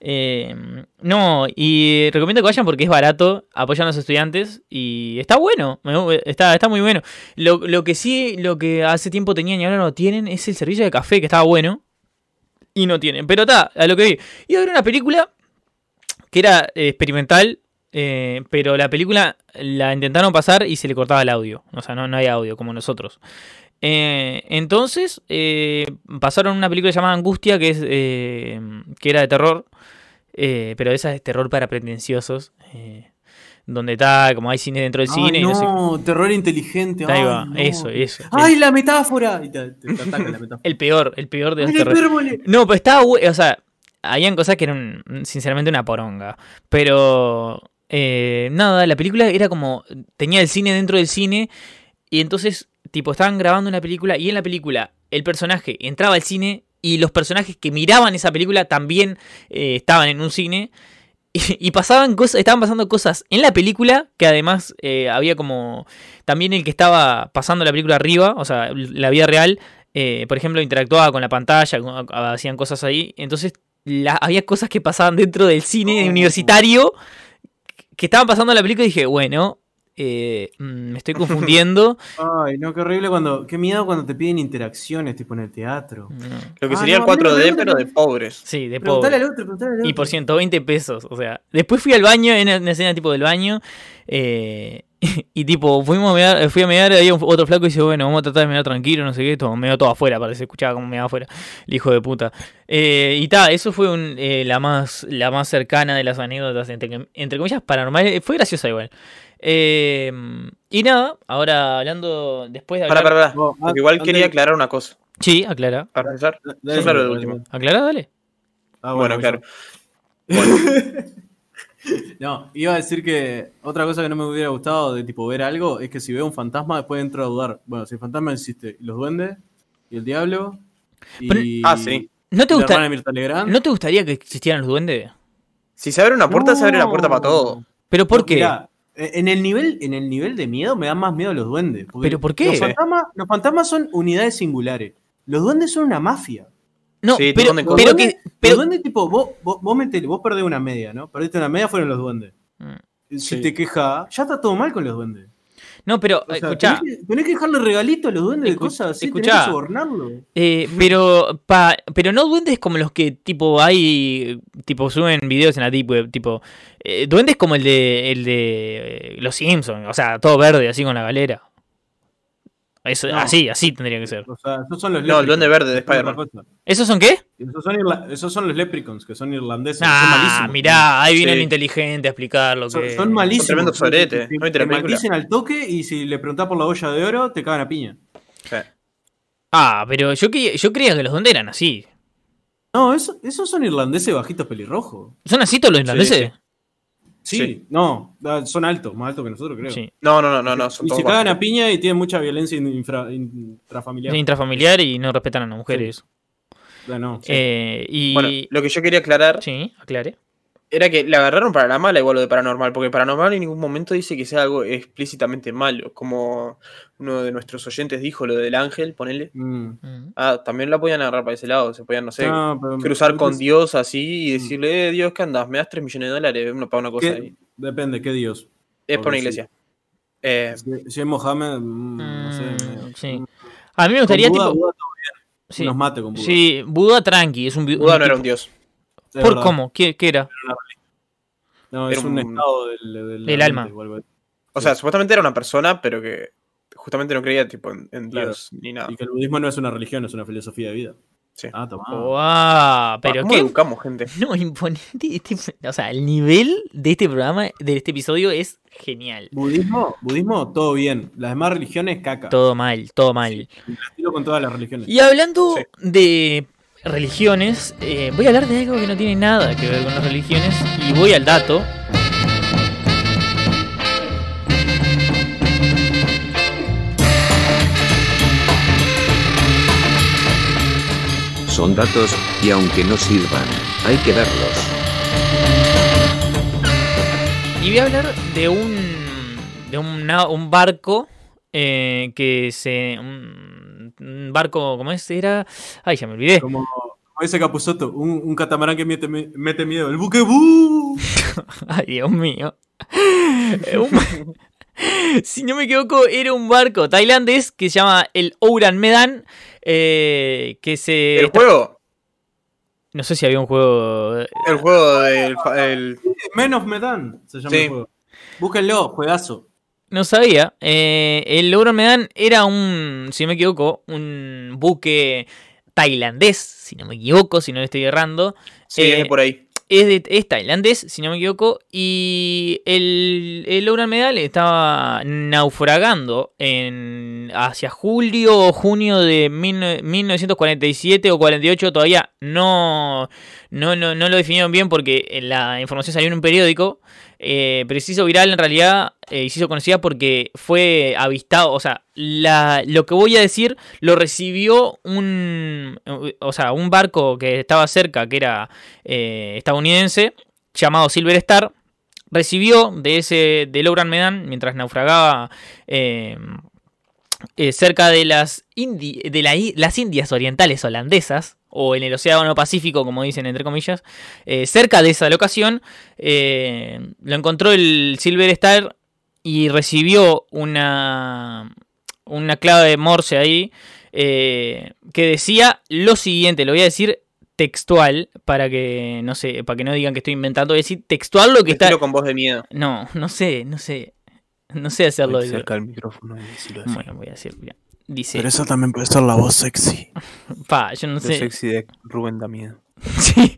Eh, no, y recomiendo que vayan porque es barato, apoyan a los estudiantes y está bueno, está, está muy bueno. Lo, lo que sí, lo que hace tiempo tenían y ahora no tienen es el servicio de café que estaba bueno y no tienen. Pero está, a lo que vi. Iba a ver una película que era eh, experimental, eh, pero la película la intentaron pasar y se le cortaba el audio. O sea, no, no hay audio como nosotros. Eh, entonces pasaron una película llamada Angustia que es que era de terror, pero esa es terror para pretenciosos, donde está como hay cine dentro del Ay, cine y no sé. no, terror inteligente. Ahí ay, va, no. eso, eso. ¡Ay, la metáfora! Y te, te [LAUGHS] ataca la metáfora. El peor, el peor de los ¡Ay, terror. la hipérbole! No, pero estaba. O sea, habían cosas que eran sinceramente una poronga. Pero eh, nada, la película era como. Tenía el cine dentro del cine. Y entonces, tipo, estaban grabando una película. Y en la película, el personaje entraba al cine. Y los personajes que miraban esa película también eh, estaban en un cine. Y, [LAUGHS] y pasaban cosas, estaban pasando cosas en la película que además eh, había como también el que estaba pasando la película arriba, o sea, la vida real, eh, por ejemplo, interactuaba con la pantalla, hacían cosas ahí. Entonces, la- había cosas que pasaban dentro del cine Oh. universitario que estaban pasando en la película y dije, bueno, eh, mm, me estoy [LAUGHS] confundiendo. Ay, no, qué horrible cuando. Qué miedo cuando te piden interacciones, tipo en el teatro. No. Lo que Ah, sería no, el 4D, mira, mira, pero de pobres. Sí, de Preguntale pobre. al otro, preguntale al otro. Y por 120 pesos, o sea. Después fui al baño, en una escena tipo del baño. eh, [LAUGHS] y tipo, fuimos a mear, fui a mear, había otro flaco y dice, bueno, vamos a tratar de mear tranquilo, no sé qué, todo, meó todo afuera, parece, escuchaba como meaba afuera, el hijo de puta. Eh, y ta, eso fue un, eh, la más la más cercana de las anécdotas, entre, entre comillas, paranormales, fue graciosa igual. Eh, y nada, ahora hablando, después de Para, hablar... para, para. Oh, Porque igual quería aclarar una cosa. Sí, aclara, Para empezar. Dale, dale, último. aclara, dale. Ah, Bueno, claro. [LAUGHS] No, iba a decir que otra cosa que no me hubiera gustado de tipo ver algo es que si veo un fantasma después entro a dudar. Bueno, si el fantasma existe, y los duendes, y el diablo, y. Ah, sí. ¿No te, gusta. ¿No te gustaría que existieran los duendes? Si se abre una puerta, se abre la puerta para todo. ¿Pero por No, qué? mirá, en el nivel, en el nivel de miedo me dan más miedo los duendes. ¿Pero por qué? Los fantasmas, los fantasmas son unidades singulares. Los duendes son una mafia. No, Sí, te pero, pero duendes, que... Pero, los duendes, tipo, vos, vos, vos, metele- vos perdés una media, ¿no? Perdiste una media, fueron los duendes. Mm. Si Sí. te quejas, ya está todo mal con los duendes. No, pero, O sea, escuchá, tenés, que, tenés que dejarle regalitos a los duendes de Escu- cosas así, escuchá. tenés que sobornarlo. eh, pero, pa, pero no duendes como los que, tipo, hay, tipo, suben videos en la deep web, tipo, eh, duendes como el de, el de eh, Los Simpsons, o sea, todo verde, así con la galera. Eso, No. Así, así tendría que ser. O sea, esos son los No, el duende verde de Spider-Man. ¿Esos son qué? Esos son, esos son los leprechauns, que son irlandeses. son Ah, malísimos. mirá, ahí viene Sí. el inteligente a explicar lo Son, que... son malísimos. Son tremendos soretes, Te- ¿no viste te maldicen al toque y si le preguntás por la olla de oro, te cagan a piña. Sí. Ah, pero yo, que- yo creía que los duendes eran así. No, eso- esos son irlandeses bajitos pelirrojos. ¿Son así todos los irlandeses? Sí, Sí. No, ah, son altos, más altos que nosotros, creo. Sí. No, no, no, no, no. Son y todos se cagan bajos. a piña y tienen mucha violencia infra- intrafamiliar. Intrafamiliar y no respetan a las mujeres. Ah, no. Eh, y... Bueno, lo que yo quería aclarar Sí, aclare. era que le agarraron para la mala igual lo de paranormal, porque paranormal en ningún momento dice que sea algo explícitamente malo, como uno de nuestros oyentes dijo lo del ángel, ponele. Mm. Mm. Ah, también la podían agarrar para ese lado, se podían, no sé, No, pero- cruzar pero con es- Dios así y decirle, eh, Dios, ¿qué andas? ¿Me das 3 millones de dólares una- para una cosa ¿qué? ahí? Depende, ¿qué Dios? Es Porque por una sí. iglesia. Eh, Si, si es Mohamed, mm, no sé. Mm, sí. mm. A mí me gustaría, Buda, tipo... Buda todo bien, Sí, Nos mate con Buda. sí, Buda tranqui, es un... Buda un no era un dios. Es ¿Por verdad. cómo? ¿Qué, qué era? No, Era es un, un- estado del, del, Del alma. O sea, supuestamente era una persona, pero que justamente no creía tipo en, en Claro. Dios ni nada. Y que el budismo no es una religión, es una filosofía de vida. Sí. Ah, toma. Guau, pero ¿Cómo qué... educamos gente? [LAUGHS] No, imponente. este- o sea, el nivel de este programa, de este episodio es genial. Budismo, budismo, todo bien. Las demás religiones, caca. Todo mal, todo mal. Tiro con todas las religiones. Y hablando Sí. de religiones, eh, voy a hablar de algo que no tiene nada que ver con las religiones y voy al dato. Son datos, y aunque no sirvan, hay que darlos. Y voy a hablar de un de una- un barco eh, que se un, un barco ¿cómo es? Era ay ya me olvidé. Como, como ese Capuzoto, un, un catamarán que mete, mete miedo. El buque ¡bu! [LAUGHS] Ay, Dios mío. [LAUGHS] Eh, un- [LAUGHS] si no me equivoco, era un barco tailandés que se llama el Ouran Medan. eh, que se. El juego, No sé si había un juego. el juego del fa- el- Men of Medan se llama Sí. el juego. Búsquenlo, juegazo. No sabía. Eh, el Ouran Medan era un. Si no me equivoco, un buque tailandés. Si no me equivoco, si no le estoy errando. sí, Eh, es por ahí. Es, de, es tailandés, si no me equivoco, y el, el Ouran Medal estaba naufragando en, hacia julio o junio de mil- 1947 o 48, todavía no, no, no, no lo definieron bien porque la información salió en un periódico, eh, hizo viral en realidad eh, y se hizo conocida porque fue avistado, o sea, la, lo que voy a decir lo recibió un, o sea, un barco que estaba cerca, que era eh, estadounidense, llamado Silver Star, recibió de ese de Louran Medan mientras naufragaba eh, cerca de las Indi- de las Indias Orientales holandesas o en el Océano Pacífico, como dicen entre comillas, cerca de esa locación, lo encontró el Silver Star y recibió una, una clave de Morse ahí eh, que decía lo siguiente, lo voy a decir textual para que no sé, para que no digan que estoy inventando, voy a decir textual lo que está Decilo con voz de miedo. No, no sé, no sé. No sé hacerlo. Muy cerca del micrófono y decilo así. Bueno, voy a decir, mira. Dice, Pero esa también puede ser la voz sexy. [LAUGHS] pa, yo no sé. sexy de Rubén da miedo. [LAUGHS] Sí.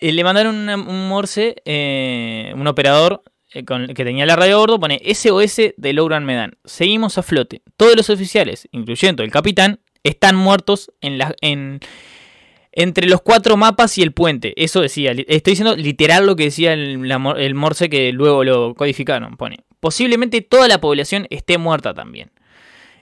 Le mandaron una- un morse, eh, un operador eh, que tenía la radio a bordo, pone SOS de Louran Medan. Seguimos a flote. Todos los oficiales, incluyendo el capitán, están muertos en la, en, entre los cuatro mapas y el puente. Eso decía. Estoy diciendo literal lo que decía el, el morse que luego lo codificaron. Pone. Posiblemente toda la población esté muerta también.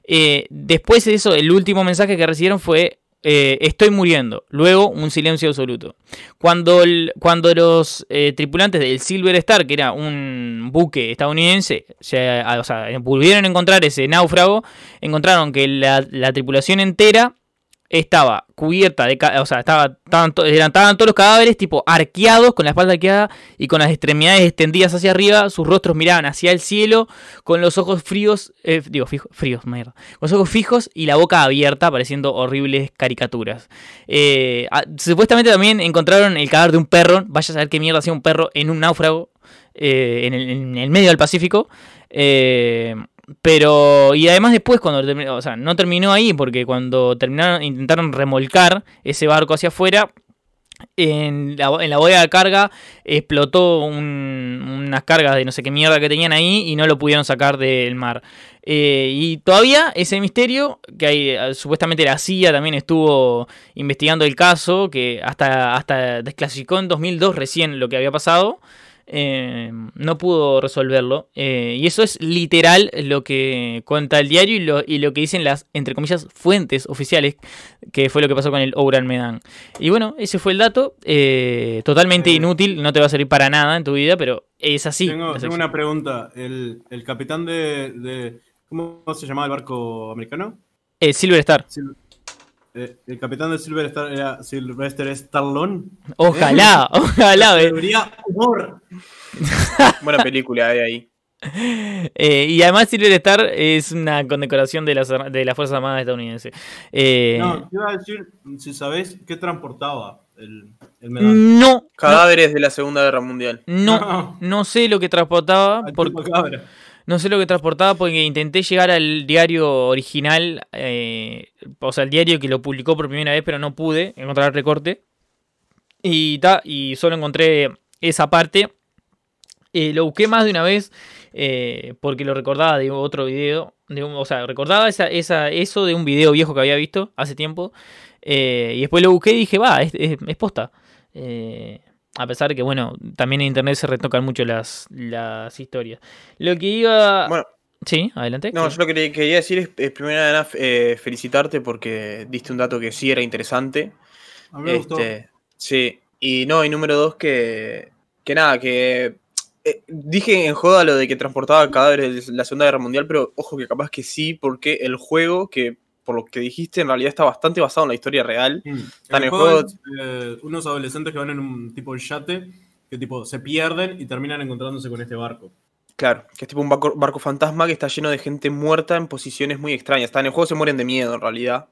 Eh, después de eso, el último mensaje que recibieron fue eh, estoy muriendo. Luego, un silencio absoluto. Cuando, el- cuando los eh, tripulantes del Silver Star, que era un buque estadounidense, se- a- o sea, volvieron a encontrar ese náufrago, encontraron que la tripulación entera estaba cubierta de, o sea, estaba, estaban, eran, estaban todos los cadáveres tipo arqueados, con la espalda arqueada y con las extremidades extendidas hacia arriba, sus rostros miraban hacia el cielo, con los ojos fríos, eh, digo, fijo- fríos, mierda, con los ojos fijos y la boca abierta, pareciendo horribles caricaturas. Eh, supuestamente también encontraron el cadáver de un perro, vaya a saber qué mierda hacía un perro en un náufrago eh, en, el, en el medio del Pacífico. Eh, pero, y además después cuando o sea, no terminó ahí, porque cuando terminaron, intentaron remolcar ese barco hacia afuera, en la, en la bodega de carga explotó un- unas cargas de no sé qué mierda que tenían ahí y no lo pudieron sacar del mar. Eh, y todavía ese misterio, que hay, eh, supuestamente la CIA también estuvo investigando el caso, que hasta, hasta desclasificó en 2002 recién lo que había pasado, eh, no pudo resolverlo. Eh, y eso es literal lo que cuenta el diario y lo, y lo que dicen las, entre comillas, fuentes oficiales, que fue lo que pasó con el Ouran Medan. Y bueno, ese fue el dato. eh, totalmente Eh, inútil, no te va a servir para nada en tu vida, pero es así. tengo, una pregunta. El, el capitán de, de- ¿Cómo se llamaba el barco americano? Silver Star. Eh, el capitán de Silver Star era Sylvester Stallone. Ojalá, [LAUGHS] ojalá. eh. Debería humor. [LAUGHS] Buena película hay ahí. [LAUGHS] Eh, y además Silver Star es una condecoración de las, de las Fuerzas Armadas estadounidenses. Eh, No, te iba a decir, si sabés qué transportaba el, el medallón. no, Cadáveres de la Segunda Guerra Mundial. no, no sé lo que transportaba. Al por- tipo cabra. No sé lo que transportaba porque intenté llegar al diario original, eh, o sea, el diario que lo publicó por primera vez, pero no pude encontrar el recorte. Y, ta, y solo encontré esa parte. Eh, lo busqué más de una vez eh, porque lo recordaba de otro video. o sea, recordaba esa, esa, eso de un video viejo que había visto hace tiempo. eh, y después lo busqué y dije, va, es, es- es posta. Eh, a pesar de que, bueno, también en internet se retocan mucho las, las historias. Lo que iba. Bueno, Sí, adelante. no, yo lo que quería decir es, eh, primero nada, eh, felicitarte porque diste un dato que sí era interesante. A mí me gustó. Este, sí, y no, y número dos que, que nada, que eh, dije en joda lo de que transportaba cadáveres de la Segunda Guerra Mundial, pero ojo que capaz que sí, porque el juego, que por lo que dijiste, en realidad está bastante basado en la historia real. Mm. Está en el juego juego- es, eh, unos adolescentes que van en un tipo de yate que tipo se pierden y terminan encontrándose con este barco. Claro, que es tipo un barco, barco fantasma que está lleno de gente muerta en posiciones muy extrañas. Está en el juego se mueren de miedo, en realidad.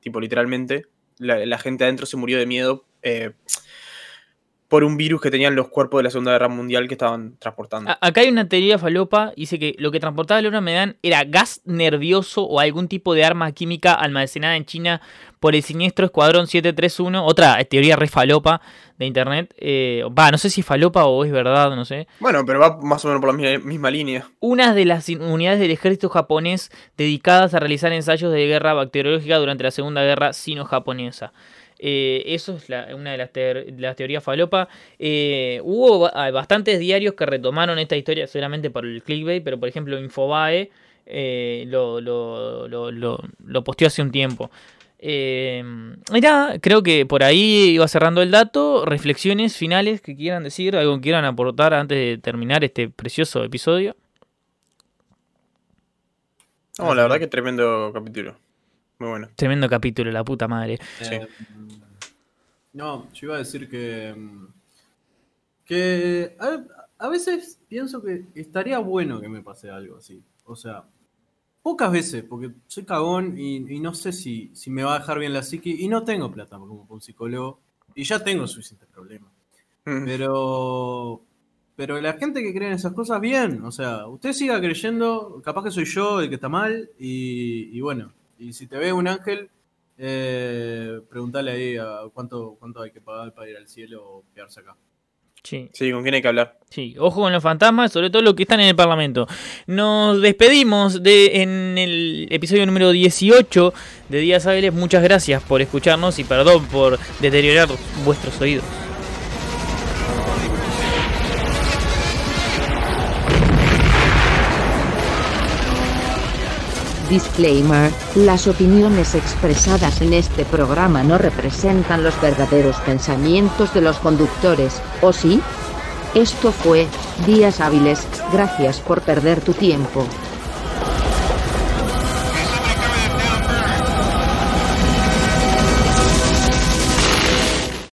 Tipo, literalmente. La, la gente adentro se murió de miedo eh, por un virus que tenían los cuerpos de la Segunda Guerra Mundial que estaban transportando. A- Acá hay una teoría falopa, dice que lo que transportaba el Luna Medan era gas nervioso o algún tipo de arma química almacenada en China por el siniestro Escuadrón 731, otra teoría re falopa de internet. Eh, Va, no sé si es falopa o es verdad, no sé. Bueno, pero va más o menos por la misma, misma línea. Una de las unidades del ejército japonés dedicadas a realizar ensayos de guerra bacteriológica durante la Segunda Guerra Sino-Japonesa. Eh, eso es una de las, teor- las teorías falopa. Eh, hubo ba- bastantes diarios que retomaron esta historia, seguramente por el clickbait, pero por ejemplo Infobae eh, lo, lo, lo, lo- posteó hace un tiempo. Nada, creo que por ahí iba cerrando el dato. Reflexiones finales que quieran decir, algo que quieran aportar antes de terminar este precioso episodio. No, la verdad que tremendo capítulo. Muy bueno. Tremendo capítulo, la puta madre. Sí. Eh, no, yo iba a decir que. mm, Que. a- a veces pienso que estaría bueno que me pase algo así. O sea, pocas veces, porque soy cagón y, y no sé si, si me va a dejar bien la psiqui y no tengo plata como un psicólogo y ya tengo suficientes problemas. Mm. Pero, pero la gente que cree en esas cosas, bien. O sea, usted siga creyendo, capaz que soy yo el que está mal y, y bueno, y si te ve un ángel, eh, preguntale ahí a cuánto, cuánto hay que pagar para ir al cielo o quedarse acá. Sí. Sí, ¿con quién hay que hablar? Sí, ojo con los fantasmas, sobre todo los que están en el Parlamento. Nos despedimos de en el episodio número 18 de Días Hábiles. Muchas gracias por escucharnos y perdón por deteriorar vuestros oídos. Disclaimer, las opiniones expresadas en este programa no representan los verdaderos pensamientos de los conductores, ¿o sí? Esto fue, Días Hábiles, gracias por perder tu tiempo.